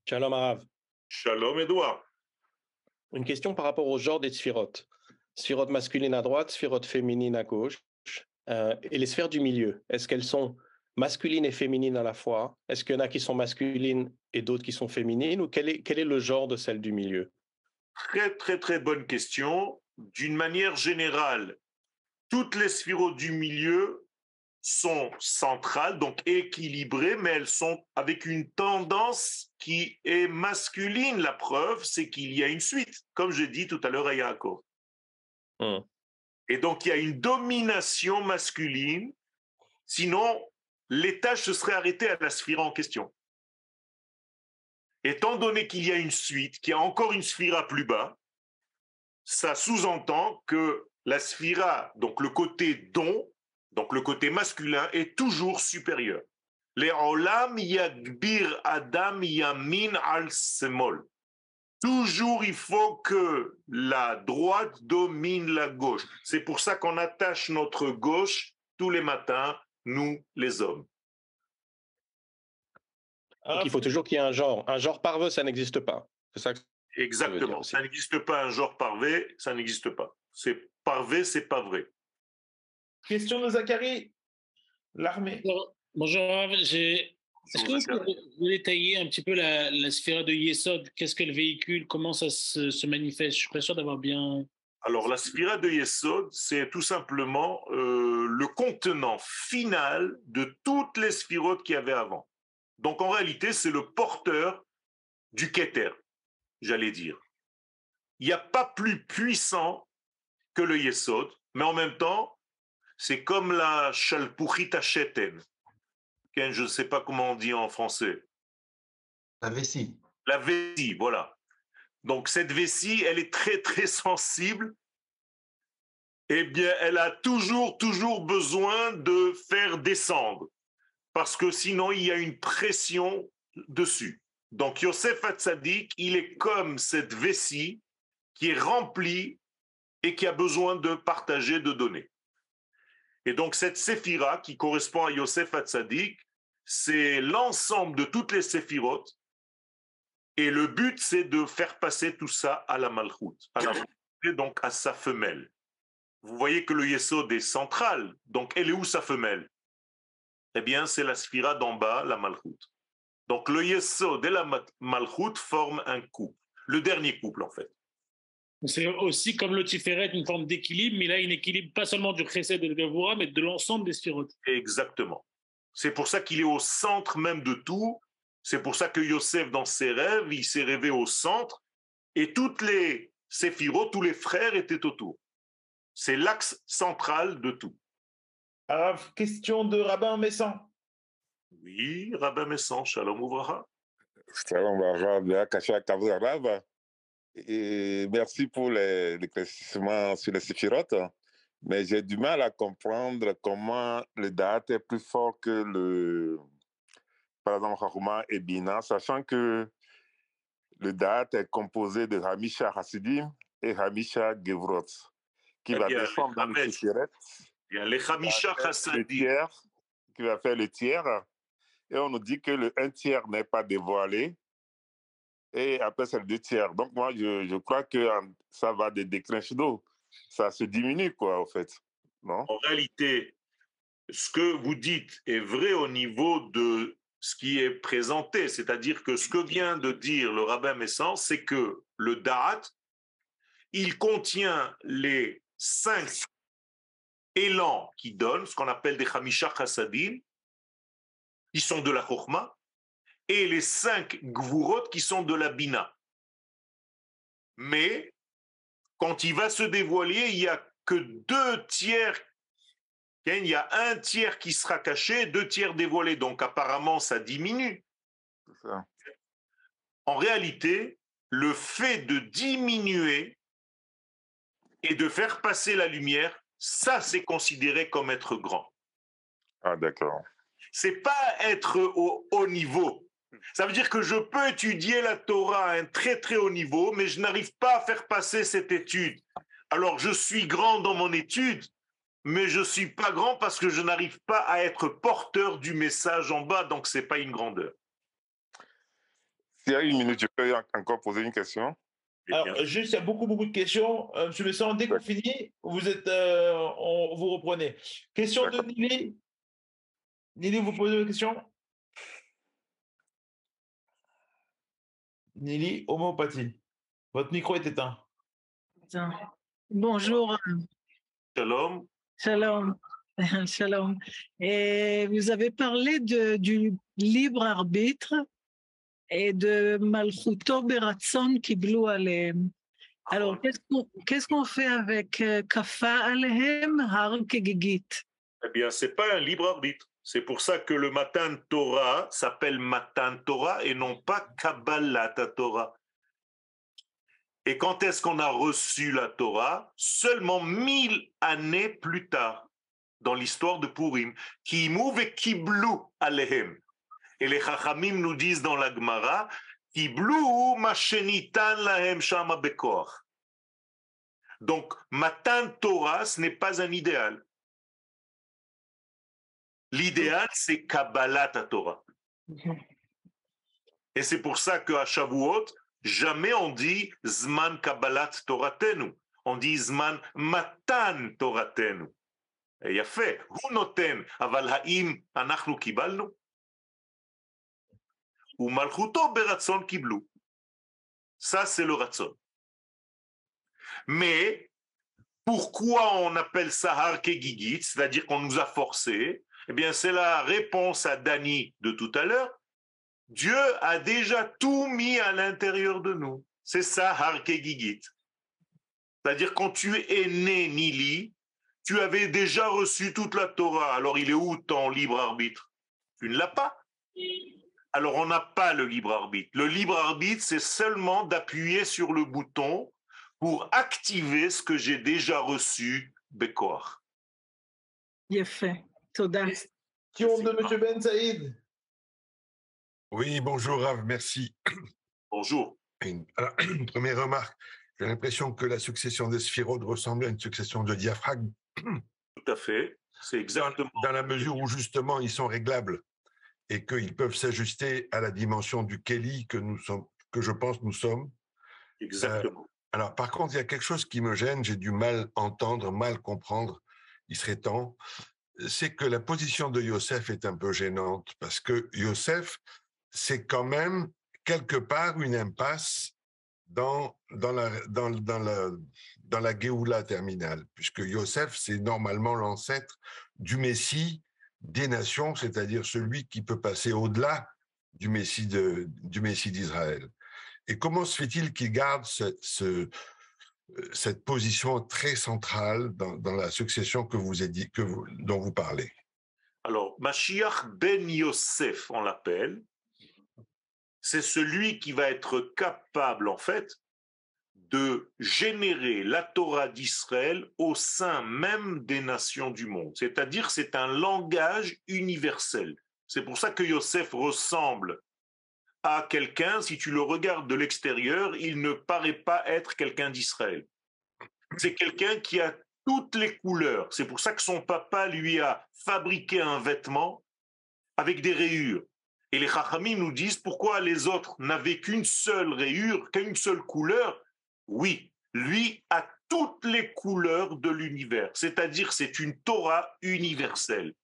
Shalom Arav. Shalom Edouard. Une question par rapport au genre des sphirotes. Sphirote masculine à droite, sphirote féminine à gauche. Euh, et les sphères du milieu, est-ce qu'elles sont masculines et féminines à la fois Est-ce qu'il y en a qui sont masculines et d'autres qui sont féminines? Ou quel est, quel est le genre de celle du milieu? Très, très, très bonne question. D'une manière générale, toutes les sphirotes du milieu sont centrales, donc équilibrées, mais elles sont avec une tendance qui est masculine. La preuve, c'est qu'il y a une suite, comme j'ai dit tout à l'heure à Yaakov. Hmm. Et donc, il y a une domination masculine. Sinon, l'étage se serait arrêté à la sphira en question. Étant donné qu'il y a une suite, qu'il y a encore une sphira plus bas, ça sous-entend que la sphira, donc le côté don, donc le côté masculin, est toujours supérieur. Les olam yagbir adam yamin al semol. Toujours, il faut que la droite domine la gauche. C'est pour ça qu'on attache notre gauche tous les matins, nous les hommes. il faut toujours qu'il y ait un genre. Un genre parveux, ça n'existe pas. C'est ça que Exactement. Ça n'existe pas un genre parvé, ça n'existe pas. C'est parvé, c'est pas vrai. Question de Zachary, l'armée. Bonjour, Est-ce que vous pouvez détailler un petit peu la, la sphère de Yesod? Qu'est-ce qu'elle véhicule Comment ça se, manifeste? Je suis pas sûr d'avoir bien. Alors, la sphère de Yesod, c'est tout simplement euh, le contenant final de toutes les sphirotes qu'il y avait avant. Donc, en réalité, c'est le porteur du Keter j'allais dire. Il n'y a pas plus puissant que le Yesod, mais en même temps, c'est comme la Shalpuchita Sheten. Je ne sais pas comment on dit en français. La vessie. La vessie, voilà. Donc cette vessie, elle est très très sensible. Eh bien, elle a toujours toujours besoin de faire descendre parce que sinon il y a une pression dessus. Donc Yosef Hatzadik, il est comme cette vessie qui est remplie et qui a besoin de partager, de donner. Et donc cette séphira qui correspond à Yosef Hatzadik, c'est l'ensemble de toutes les séphirotes. Et le but, c'est de faire passer tout ça à la malchoute, à la donc à sa femelle. Vous voyez que le Yesod est central. Donc, elle est où sa femelle? Eh bien, c'est la sphira d'en bas, la malchoute. Donc le Yesod et la Malchut forment un couple, le dernier couple en fait. C'est aussi comme le Tiferet, une forme d'équilibre, mais là, un équilibre pas seulement du Chesed et de Gavura, mais de l'ensemble des sphirotes. Exactement. C'est pour ça qu'il est au centre même de tout. C'est pour ça que Yosef, dans ses rêves, il s'est rêvé au centre et toutes les séphirotes, tous les frères étaient autour. C'est l'axe central de tout. Alors, question de Rabbin Messan. Oui, Rabbin Messan, Shalom Ouvraha. Shalom Ouvraha, et merci pour l'éclaircissement sur les séphirotes, mais j'ai du mal à comprendre comment le date est plus fort que le, par exemple, Chachuma et Bina, sachant que le date est composé de Hamisha Hasidim et Hamisha Gevrot, qui eh va descendre dans le. Il y a les Hamisha Hasidim. Qui va faire le tiers et on nous dit que le un tiers n'est pas dévoilé, et après c'est le deux tiers. Donc moi, je, je crois que ça va des d'eau. Ça se diminue, quoi, en fait. Non? En réalité, ce que vous dites est vrai au niveau de ce qui est présenté, c'est-à-dire que ce que vient de dire le rabbin Messan, c'est que le Da'at, il contient les cinq élans qui donnent, ce qu'on appelle des Hamisha Chassadim, qui sont de la Chokhmah, et les cinq Gvurot qui sont de la Bina. Mais quand il va se dévoiler, il n'y a que deux tiers, il y a un tiers qui sera caché, deux tiers dévoilés. Donc apparemment, ça diminue. En réalité, le fait de diminuer et de faire passer la lumière, ça, c'est considéré comme être grand. Ah, d'accord c'est pas être au haut niveau. Ça veut dire que je peux étudier la Torah à un très très haut niveau, mais je n'arrive pas à faire passer cette étude. Alors je suis grand dans mon étude, mais je suis pas grand parce que je n'arrive pas à être porteur du message en bas, donc c'est pas une grandeur. S'il y a une minute, je peux encore poser une question? Alors, juste, il y a beaucoup, beaucoup de questions. Euh, me sens dès qu'on finit, vous êtes, euh, on, vous reprenez. Question de Nili. Nili, vous posez une question? Nili, homéopathie. Votre micro est éteint. Bonjour. Shalom. Shalom. Shalom. Et vous avez parlé du libre arbitre et de Malchuto Beratson qui blou Alehem. Alors, qu'est-ce qu'on fait avec euh, Kafa Alehem Har Kegigit Eh bien, ce n'est pas un libre arbitre. C'est pour ça que le Matan Torah s'appelle Matan Torah et non pas Kabbalah Torah. Et quand est-ce qu'on a reçu la Torah? Seulement mille années plus tard, dans l'histoire de Purim, qui et Kiblu Alehem. Et les Chachamim nous disent dans la Gemara, Kiblu Mashenitan Lahem Shama Bekor. Donc, Matan Torah, ce n'est pas un idéal. L'idéal, c'est Kabbalah Torah. Et c'est pour ça qu'à Shavuot, jamais on dit Zman Kabbalat Toratenu. On dit Zman Matan Toratenu. Et il a fait. Hu noten, aval ha'im anachnu kibalnu. Ou malchuto beratson kiblu. Ça, c'est le ratson. Mais pourquoi on appelle ça harkegigit, c'est-à-dire qu'on nous a forcé Eh bien, c'est la réponse à Dani de tout à l'heure. Dieu a déjà tout mis à l'intérieur de nous. C'est ça, harkegigit. C'est-à-dire, quand tu es né Nili, tu avais déjà reçu toute la Torah. Alors, il est où ton libre arbitre? Tu ne l'as pas? Alors, on n'a pas le libre arbitre. Le libre arbitre, c'est seulement d'appuyer sur le bouton pour activer ce que j'ai déjà reçu, Bekor. Il fait. Toda. Question de M. Ben Saïd? Oui, bonjour Rav, merci. Bonjour. Une, alors, une première remarque. J'ai l'impression que la succession des sphirodes ressemble à une succession de diaphragmes. Tout à fait. C'est exactement. Dans, dans, la mesure où justement ils sont réglables et qu'ils peuvent s'ajuster à la dimension du Kelly que nous sommes, que je pense nous sommes. Exactement. Euh, alors, par contre, il y a quelque chose qui me gêne, j'ai du mal entendre, mal comprendre, il serait temps, c'est que la position de Yosef est un peu gênante, parce que Yosef, c'est quand même quelque part une impasse dans, dans, la, dans, dans, la, dans la Géoula terminale, puisque Yosef, c'est normalement l'ancêtre du Messie des nations, c'est-à-dire celui qui peut passer au-delà du Messie du Messie d'Israël. Et comment se fait-il qu'il garde ce, ce, cette position très centrale dans, dans, la succession que vous, dit, que vous dont vous parlez? Alors, Mashiach ben Yosef, on l'appelle, c'est celui qui va être capable, en fait, de générer la Torah d'Israël au sein même des nations du monde. C'est-à-dire, c'est un langage universel. C'est pour ça que Yosef ressemble à quelqu'un, si tu le regardes de l'extérieur, il ne paraît pas être quelqu'un d'Israël. C'est quelqu'un qui a toutes les couleurs. C'est pour ça que son papa lui a fabriqué un vêtement avec des rayures. Et les Chachamim nous disent pourquoi les autres n'avaient qu'une seule rayure, qu'une seule couleur. Oui, lui a toutes les couleurs de l'univers, c'est-à-dire c'est une Torah universelle.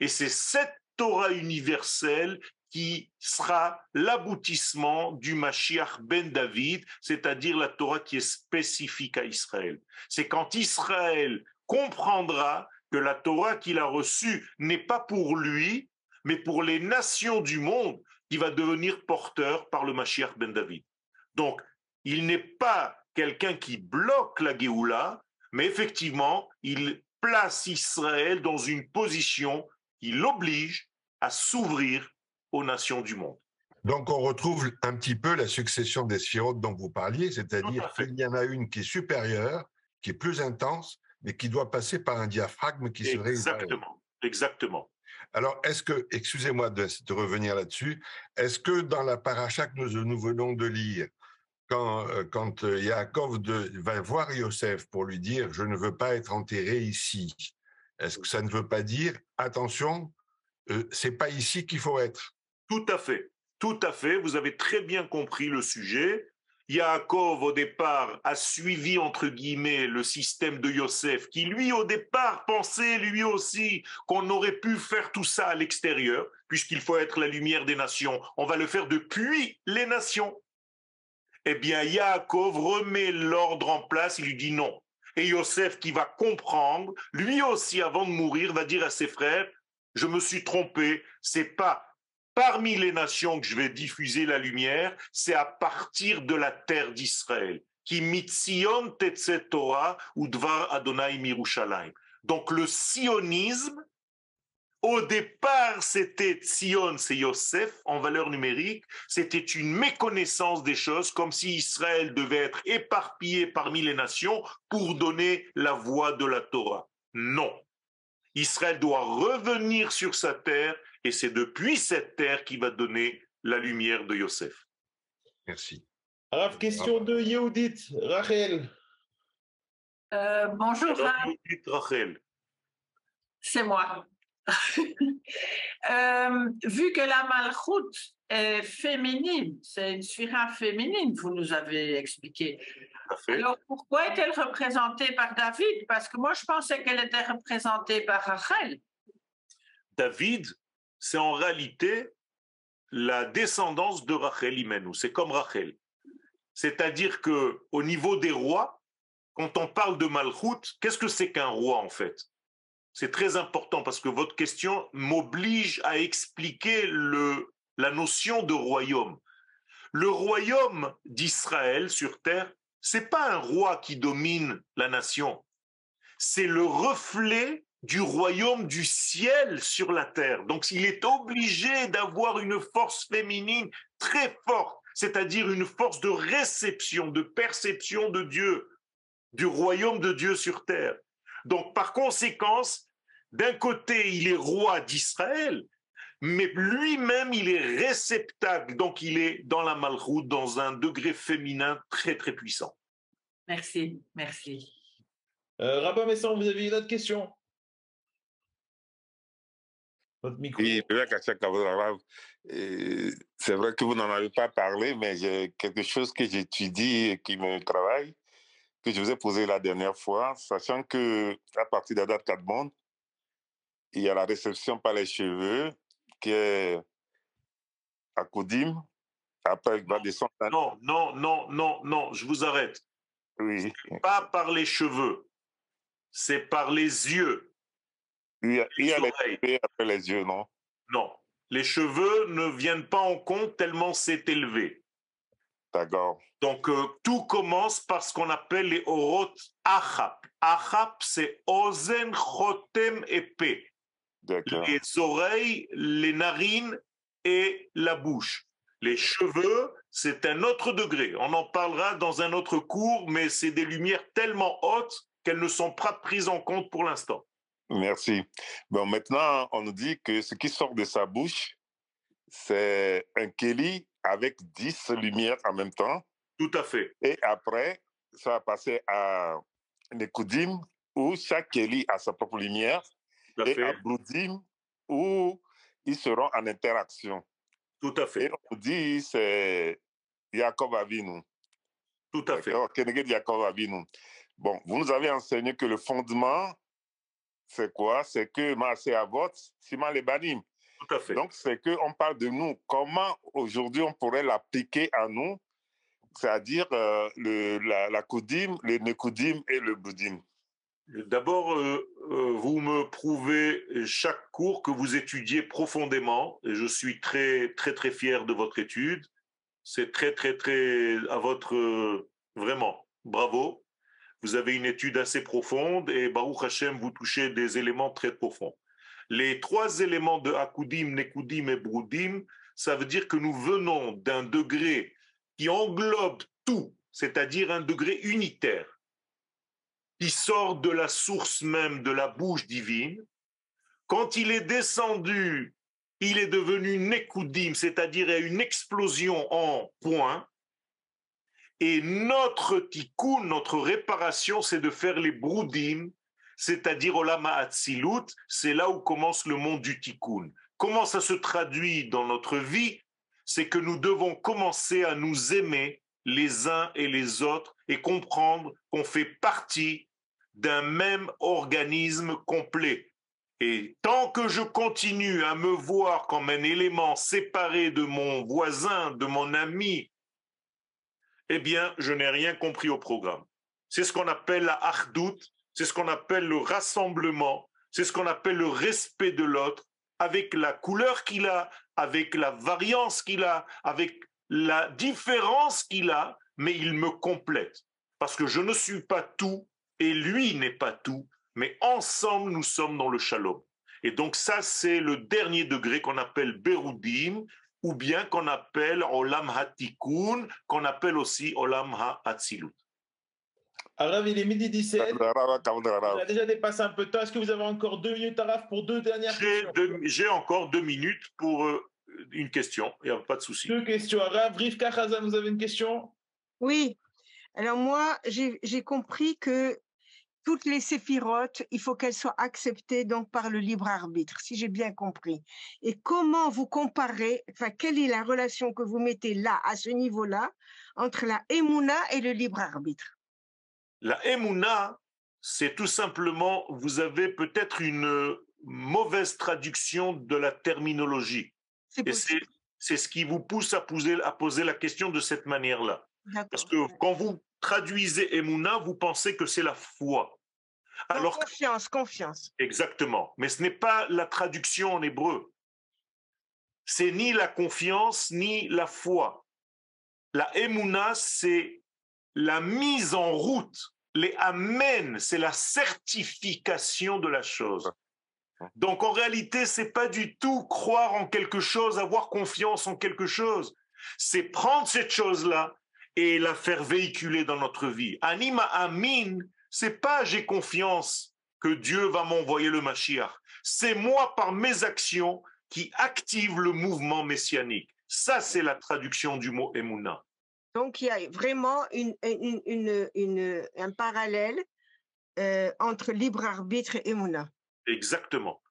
Et c'est cette Torah universelle qui sera l'aboutissement du Mashiach ben David, c'est-à-dire la Torah qui est spécifique à Israël. C'est quand Israël comprendra que la Torah qu'il a reçue n'est pas pour lui, mais pour les nations du monde, qui va devenir porteur par le Mashiach ben David. Donc, il n'est pas quelqu'un qui bloque la Géoula, mais effectivement, il place Israël dans une position qui l'oblige à s'ouvrir aux nations du monde. Donc on retrouve un petit peu la succession des sphirotes dont vous parliez, c'est-à-dire qu'il y en a une qui est supérieure, qui est plus intense, mais qui doit passer par un diaphragme qui serait... Exactement, exactement. Alors, est-ce que, excusez-moi de, revenir là-dessus, est-ce que dans la paracha que nous, venons de lire, quand, euh, quand Yaakov de, va voir Yosef pour lui dire « je ne veux pas être enterré ici », est-ce que ça ne veut pas dire « attention, euh, c'est pas ici qu'il faut être » Tout à fait, tout à fait. Vous avez très bien compris le sujet. Yaakov, au départ, a suivi, entre guillemets, le système de Yosef, qui, lui, au départ, pensait, lui aussi, qu'on aurait pu faire tout ça à l'extérieur, puisqu'il faut être la lumière des nations. On va le faire depuis les nations. Eh bien, Yaakov remet l'ordre en place, il lui dit non. Et Yosef, qui va comprendre, lui aussi, avant de mourir, va dire à ses frères, je me suis trompé, c'est pas parmi les nations que je vais diffuser la lumière, c'est à partir de la terre d'Israël. Qui mitzion Torah ou dvar Adonai Mirushalayim. Donc le sionisme, au départ, c'était Sion, c'est Yosef en valeur numérique. C'était une méconnaissance des choses, comme si Israël devait être éparpillé parmi les nations pour donner la voie de la Torah. Non. Israël doit revenir sur sa terre et c'est depuis cette terre qui va donner la lumière de Yosef. Merci. Alors, question de Yehudit, Rachel. Euh, bonjour. Yehudit, Rachel. C'est moi. euh, vu que la malchoute est féminine, c'est une sphira féminine, vous nous avez expliqué. Alors pourquoi est-elle représentée par David? Parce que moi je pensais qu'elle était représentée par Rachel. David, c'est en réalité la descendance de Rachel Imenu. C'est comme Rachel. C'est-à-dire que au niveau des rois, quand on parle de Malchut, qu'est-ce que c'est qu'un roi en fait? C'est très important parce que votre question m'oblige à expliquer le, la notion de royaume. Le royaume d'Israël sur terre, c'est pas un roi qui domine la nation. C'est le reflet du royaume du ciel sur la terre. Donc il est obligé d'avoir une force féminine très forte, c'est-à-dire une force de réception, de perception de Dieu, du royaume de Dieu sur terre. Donc par conséquence, d'un côté, il est roi d'Israël, mais lui-même, il est réceptacle, donc il est dans la malroute, dans un degré féminin très très puissant. Merci, merci. Euh, Rabat Messan, vous avez une autre question? Votre micro. Oui, c'est vrai que vous n'en avez pas parlé, mais j'ai quelque chose que j'étudie et qui me travaille, que je vous ai posé la dernière fois, sachant que à partir de la date 4 il y a la réception par les cheveux qui est à Koudim. Après, il va descendre. Non, non, non, non, non, je vous arrête. Oui. Pas par les cheveux, c'est par les yeux. Il y a, il y a les cheveux après les yeux, non? Non, les cheveux ne viennent pas en compte tellement c'est élevé. D'accord. Donc euh, tout commence par ce qu'on appelle les orot achap. Achap, c'est ozen, chotem, épée les oreilles, les narines et la bouche. Les cheveux, c'est un autre degré. On en parlera dans un autre cours, mais c'est des lumières tellement hautes qu'elles ne sont pas prises en compte pour l'instant. Merci. Bon, maintenant, on nous dit que ce qui sort de sa bouche, c'est un Kelly avec 10 lumières en même temps. Tout à fait. Et après, ça va passer à Nekoudim, où chaque Kelly a sa propre lumière et à Bloudim, où ils seront en interaction. Tout à fait. Et on dit c'est Jacob Avinu. Tout à fait. Jacob Avinu. Bon, vous nous avez enseigné que le fondement, c'est quoi? C'est que Marseille Avot, Simon Lebanim. Tout à fait. Donc, c'est qu'on parle de nous. Comment aujourd'hui on pourrait l'appliquer à nous? C'est-à-dire euh, la, la Koudim, le Nekoudim et le Boudim. D'abord, euh, vous me prouvez chaque cours que vous étudiez profondément et je suis très très très fier de votre étude. C'est très très très à votre euh, vraiment bravo. Vous avez une étude assez profonde et Baruch Hashem vous touchez des éléments très profonds. Les trois éléments de Akudim, Nekudim et Brudim, ça veut dire que nous venons d'un degré qui englobe tout, c'est-à-dire un degré unitaire qui sort de la source même de la bouche divine, quand il est descendu, il est devenu Nekoudim, c'est-à-dire une explosion en points. Et notre tikkun, notre réparation, c'est de faire les broudim, c'est-à-dire Olama Atzilut, c'est là où commence le monde du tikkun. Comment ça se traduit dans notre vie? C'est que nous devons commencer à nous aimer les uns et les autres et comprendre qu'on fait partie d'un même organisme complet. Et tant que je continue à me voir comme un élément séparé de mon voisin, de mon ami, eh bien, je n'ai rien compris au programme. C'est ce qu'on appelle la hardout, c'est ce qu'on appelle le rassemblement, c'est ce qu'on appelle le respect de l'autre, avec la couleur qu'il a, avec la variance qu'il a, avec la différence qu'il a, mais il me complète. Parce que je ne suis pas tout et lui n'est pas tout, mais ensemble nous sommes dans le shalom. Et donc ça, c'est le dernier degré qu'on appelle Berudim, ou bien qu'on appelle Olam HaTikun, qu'on appelle aussi Olam HaAtzilut. Alors, il est midi 17. On a déjà dépassé un peu de temps. Est-ce que vous avez encore deux minutes, Araf, pour deux dernières questions J'ai encore deux minutes pour euh, une question. Il n'y a pas de souci. Deux questions. Araf, Rivka Khazan, vous avez une question? Oui. Alors moi, j'ai compris que toutes les séphirotes, il faut qu'elles soient acceptées donc par le libre arbitre, si j'ai bien compris. Et comment vous comparez, enfin, quelle est la relation que vous mettez là, à ce niveau-là, entre la émouna et le libre arbitre? La émouna, c'est tout simplement, vous avez peut-être une mauvaise traduction de la terminologie. Et c'est ce qui vous pousse à poser, à poser la question de cette manière-là. Parce que quand vous traduisez Emouna, vous pensez que c'est la foi. Alors, confiance, confiance. Exactement. Mais ce n'est pas la traduction en hébreu. C'est ni la confiance, ni la foi. La Emouna, c'est la mise en route. Les Amen, c'est la certification de la chose. Donc en réalité, c'est pas du tout croire en quelque chose, avoir confiance en quelque chose. C'est prendre cette chose-là et la faire véhiculer dans notre vie. Anima amin, c'est pas j'ai confiance que Dieu va m'envoyer le Mashiach. C'est moi par mes actions qui active le mouvement messianique. Ça, c'est la traduction du mot Emouna. Donc, il y a vraiment une, un parallèle euh, entre libre arbitre et Emouna. Exactement.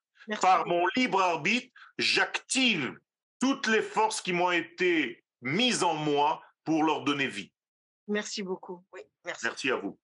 Par mon libre arbitre, j'active toutes les forces qui m'ont été mises en moi pour leur donner vie. Merci beaucoup. Oui, merci. Merci à vous.